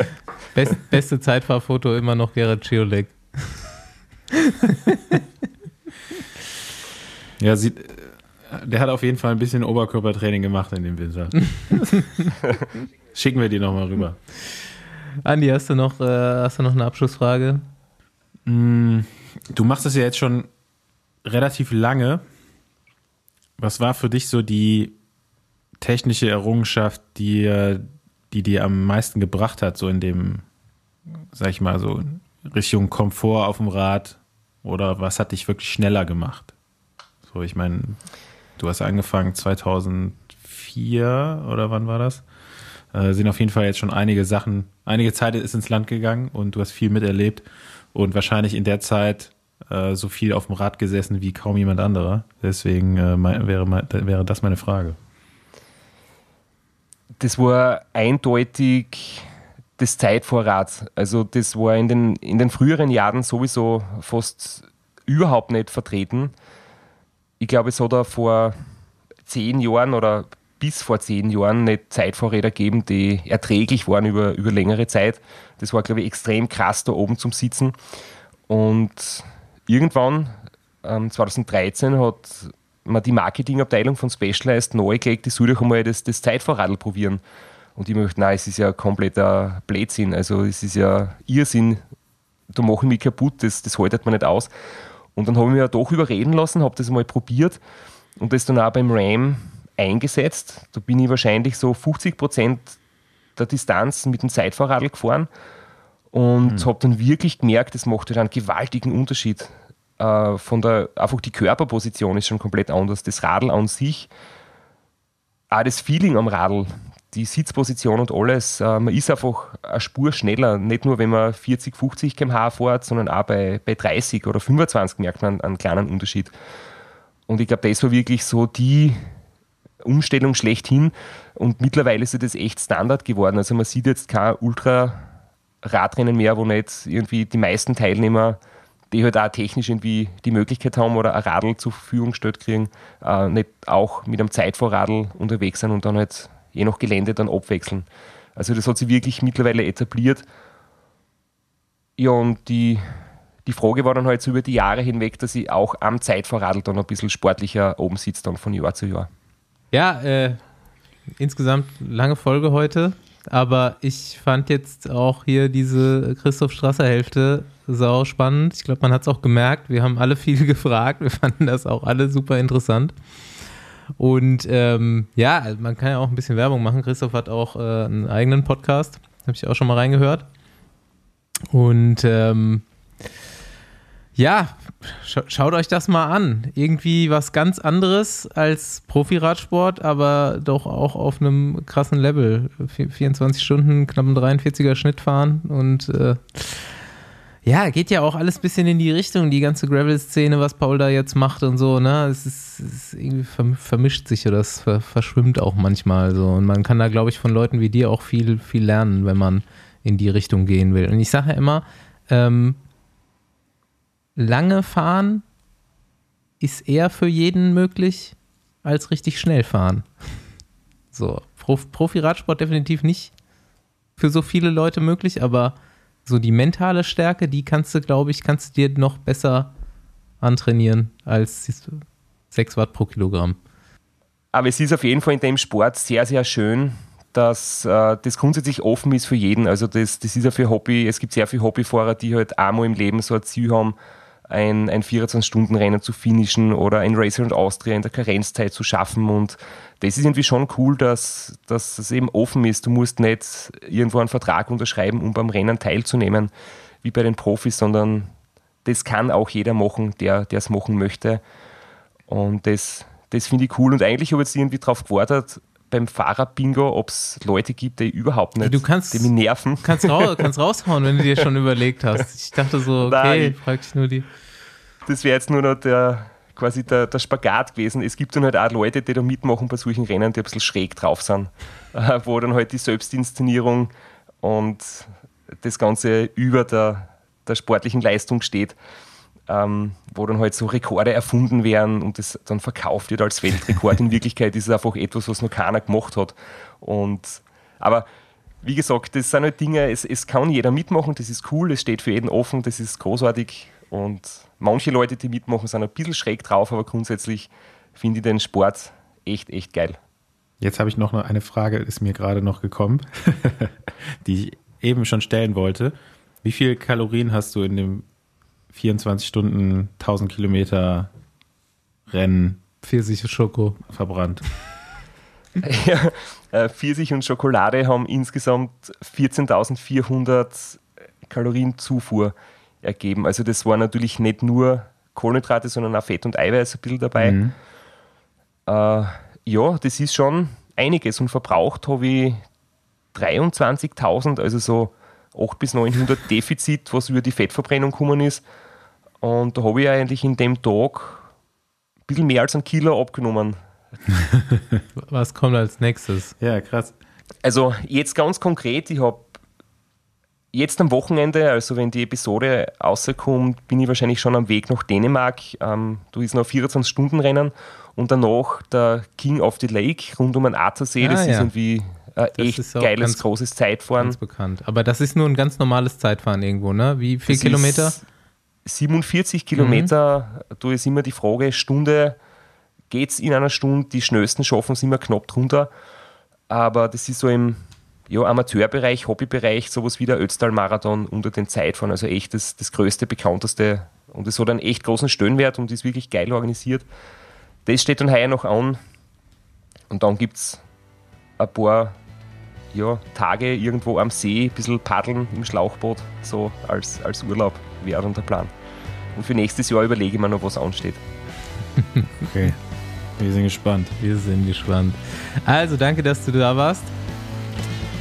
Best, beste Zeitfahrfoto immer noch Gerrit Ciolek. ja, sieht, der hat auf jeden Fall ein bisschen Oberkörpertraining gemacht in dem Winter. Schicken wir die nochmal rüber. Andi, hast du noch, äh, hast du noch eine Abschlussfrage? Mm, du machst es ja jetzt schon relativ lange. Was war für dich so die technische Errungenschaft, die, die dir am meisten gebracht hat, so in dem, sag ich mal, so Richtung Komfort auf dem Rad? Oder was hat dich wirklich schneller gemacht? So, ich meine, du hast angefangen 2004 oder wann war das? Äh, sind auf jeden Fall jetzt schon einige Sachen, einige Zeit ist ins Land gegangen und du hast viel miterlebt und wahrscheinlich in der Zeit äh, so viel auf dem Rad gesessen wie kaum jemand anderer. Deswegen äh, mein, wäre, wäre das meine Frage das war eindeutig das Zeitvorrat. Also das war in den, in den früheren Jahren sowieso fast überhaupt nicht vertreten. Ich glaube, es hat da vor zehn Jahren oder bis vor zehn Jahren nicht Zeitvorräder gegeben, die erträglich waren über, über längere Zeit. Das war, glaube ich, extrem krass da oben zum Sitzen. Und irgendwann, ähm, 2013, hat man die Marketingabteilung von Specialized neu gelegt, die soll doch einmal das, das Zeitfahrradl probieren. Und ich möchte, nein, es ist ja kompletter Blödsinn. Also es ist ja Irrsinn, da mache ich mich kaputt, das, das haltet man nicht aus. Und dann habe ich mich ja doch überreden lassen, habe das mal probiert und das dann auch beim Ram eingesetzt. Da bin ich wahrscheinlich so 50 Prozent der Distanz mit dem Zeitfahrradl gefahren und mhm. habe dann wirklich gemerkt, das macht halt einen gewaltigen Unterschied äh, von der, einfach die Körperposition ist schon komplett anders. Das Radl an sich, auch das Feeling am Radl, die Sitzposition und alles, äh, man ist einfach eine Spur schneller. Nicht nur, wenn man 40, 50 km/h fährt, sondern auch bei, bei 30 oder 25 merkt man einen kleinen Unterschied. Und ich glaube, das war wirklich so die Umstellung schlechthin. Und mittlerweile ist das echt Standard geworden. Also man sieht jetzt kein Ultra-Radrennen mehr, wo nicht irgendwie die meisten Teilnehmer die halt auch technisch irgendwie die Möglichkeit haben oder ein Radl zur Verfügung gestellt kriegen, äh, nicht auch mit einem Zeitvorradl unterwegs sind und dann halt je nach Gelände dann abwechseln. Also das hat sich wirklich mittlerweile etabliert. Ja, und die, die Frage war dann halt so über die Jahre hinweg, dass ich auch am Zeitvorradl dann ein bisschen sportlicher oben sitze, dann von Jahr zu Jahr. Ja, äh, insgesamt lange Folge heute, aber ich fand jetzt auch hier diese Christoph Strasser Hälfte sau spannend. Ich glaube, man hat es auch gemerkt. Wir haben alle viel gefragt. Wir fanden das auch alle super interessant. Und ähm, ja, man kann ja auch ein bisschen Werbung machen. Christoph hat auch äh, einen eigenen Podcast. Habe ich auch schon mal reingehört. Und ähm, ja, sch schaut euch das mal an. Irgendwie was ganz anderes als Profiradsport, aber doch auch auf einem krassen Level. 24 Stunden, knapp ein 43er Schnitt fahren und äh, ja, geht ja auch alles ein bisschen in die Richtung, die ganze Gravel-Szene, was Paul da jetzt macht und so, ne? Es ist, es ist irgendwie vermischt sich oder es verschwimmt auch manchmal so. Und man kann da, glaube ich, von Leuten wie dir auch viel, viel lernen, wenn man in die Richtung gehen will. Und ich sage ja immer, ähm, lange fahren ist eher für jeden möglich als richtig schnell fahren. So, Profi-Radsport definitiv nicht für so viele Leute möglich, aber so die mentale Stärke, die kannst du, glaube ich, kannst du dir noch besser antrainieren als 6 Watt pro Kilogramm. Aber es ist auf jeden Fall in dem Sport sehr, sehr schön, dass äh, das grundsätzlich offen ist für jeden. Also das, das ist ja für Hobby, es gibt sehr viele Hobbyfahrer, die halt einmal im Leben so ein Ziel haben, ein, ein 24-Stunden-Rennen zu finishen oder ein Racer und Austria in der Karenzzeit zu schaffen. Und das ist irgendwie schon cool, dass, dass es eben offen ist. Du musst nicht irgendwo einen Vertrag unterschreiben, um beim Rennen teilzunehmen, wie bei den Profis, sondern das kann auch jeder machen, der es machen möchte. Und das, das finde ich cool. Und eigentlich habe ich jetzt irgendwie darauf gewartet, beim Fahrer-Bingo, ob es Leute gibt, die überhaupt nicht, du kannst, die mich nerven. Kannst, raus, kannst raushauen, wenn du dir schon überlegt hast. Ich dachte so, okay, Nein, frag dich nur die. Das wäre jetzt nur noch der, quasi der, der Spagat gewesen. Es gibt dann halt auch Leute, die da mitmachen bei solchen Rennen, die ein bisschen schräg drauf sind, wo dann halt die Selbstinszenierung und das Ganze über der, der sportlichen Leistung steht ähm, wo dann halt so Rekorde erfunden werden und das dann verkauft wird als Weltrekord. In Wirklichkeit ist es einfach etwas, was noch keiner gemacht hat. Und, aber wie gesagt, das sind halt Dinge, es, es kann jeder mitmachen, das ist cool, es steht für jeden offen, das ist großartig. Und manche Leute, die mitmachen, sind ein bisschen schräg drauf, aber grundsätzlich finde ich den Sport echt, echt geil. Jetzt habe ich noch eine Frage, ist mir gerade noch gekommen, die ich eben schon stellen wollte. Wie viele Kalorien hast du in dem 24 Stunden 1000 Kilometer Rennen. Pfirsich und Schoko. Verbrannt. ja, äh, Pfirsich und Schokolade haben insgesamt 14.400 Kalorien Zufuhr ergeben. Also das war natürlich nicht nur Kohlenhydrate, sondern auch Fett und Eiweiß ein bisschen dabei. Mhm. Äh, ja, das ist schon einiges und verbraucht habe ich 23.000, also so 800 bis 900 Defizit, was über die Fettverbrennung gekommen ist. Und da habe ich eigentlich in dem Tag ein bisschen mehr als ein Kilo abgenommen. Was kommt als nächstes? Ja, krass. Also jetzt ganz konkret, ich habe jetzt am Wochenende, also wenn die Episode rauskommt, bin ich wahrscheinlich schon am Weg nach Dänemark. Ähm, da ist noch 24-Stunden-Rennen und danach der King of the Lake rund um den Attersee. Das ah, ja. ist irgendwie ein echt geiles, ganz, großes Zeitfahren. Ganz bekannt. Aber das ist nur ein ganz normales Zeitfahren irgendwo, ne? Wie viele Kilometer? 47 Kilometer, mhm. da ist immer die Frage, Stunde, geht es in einer Stunde, die schnellsten schaffen es immer knapp drunter, aber das ist so im ja, Amateurbereich, Hobbybereich, sowas wie der Ötztal-Marathon unter den Zeitfahren, also echt das, das größte, bekannteste. Und es hat einen echt großen Stöhnwert und ist wirklich geil organisiert. Das steht dann heuer noch an. Und dann gibt es ein paar ja, Tage irgendwo am See, ein bisschen paddeln im Schlauchboot, so als, als Urlaub wäre dann der Plan. Und für nächstes Jahr überlege ich mir noch, was ansteht. okay. Wir sind gespannt. Wir sind gespannt. Also, danke, dass du da warst.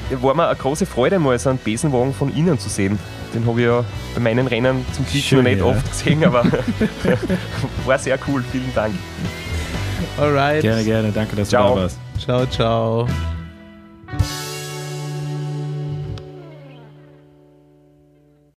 War mir eine große Freude, mal so einen Besenwagen von Ihnen zu sehen. Den habe ich ja bei meinen Rennen zum Glück Schön, noch nicht ja. oft gesehen, aber war sehr cool. Vielen Dank. Alright. Gerne, gerne. Danke, dass ciao. du da warst. Ciao, ciao.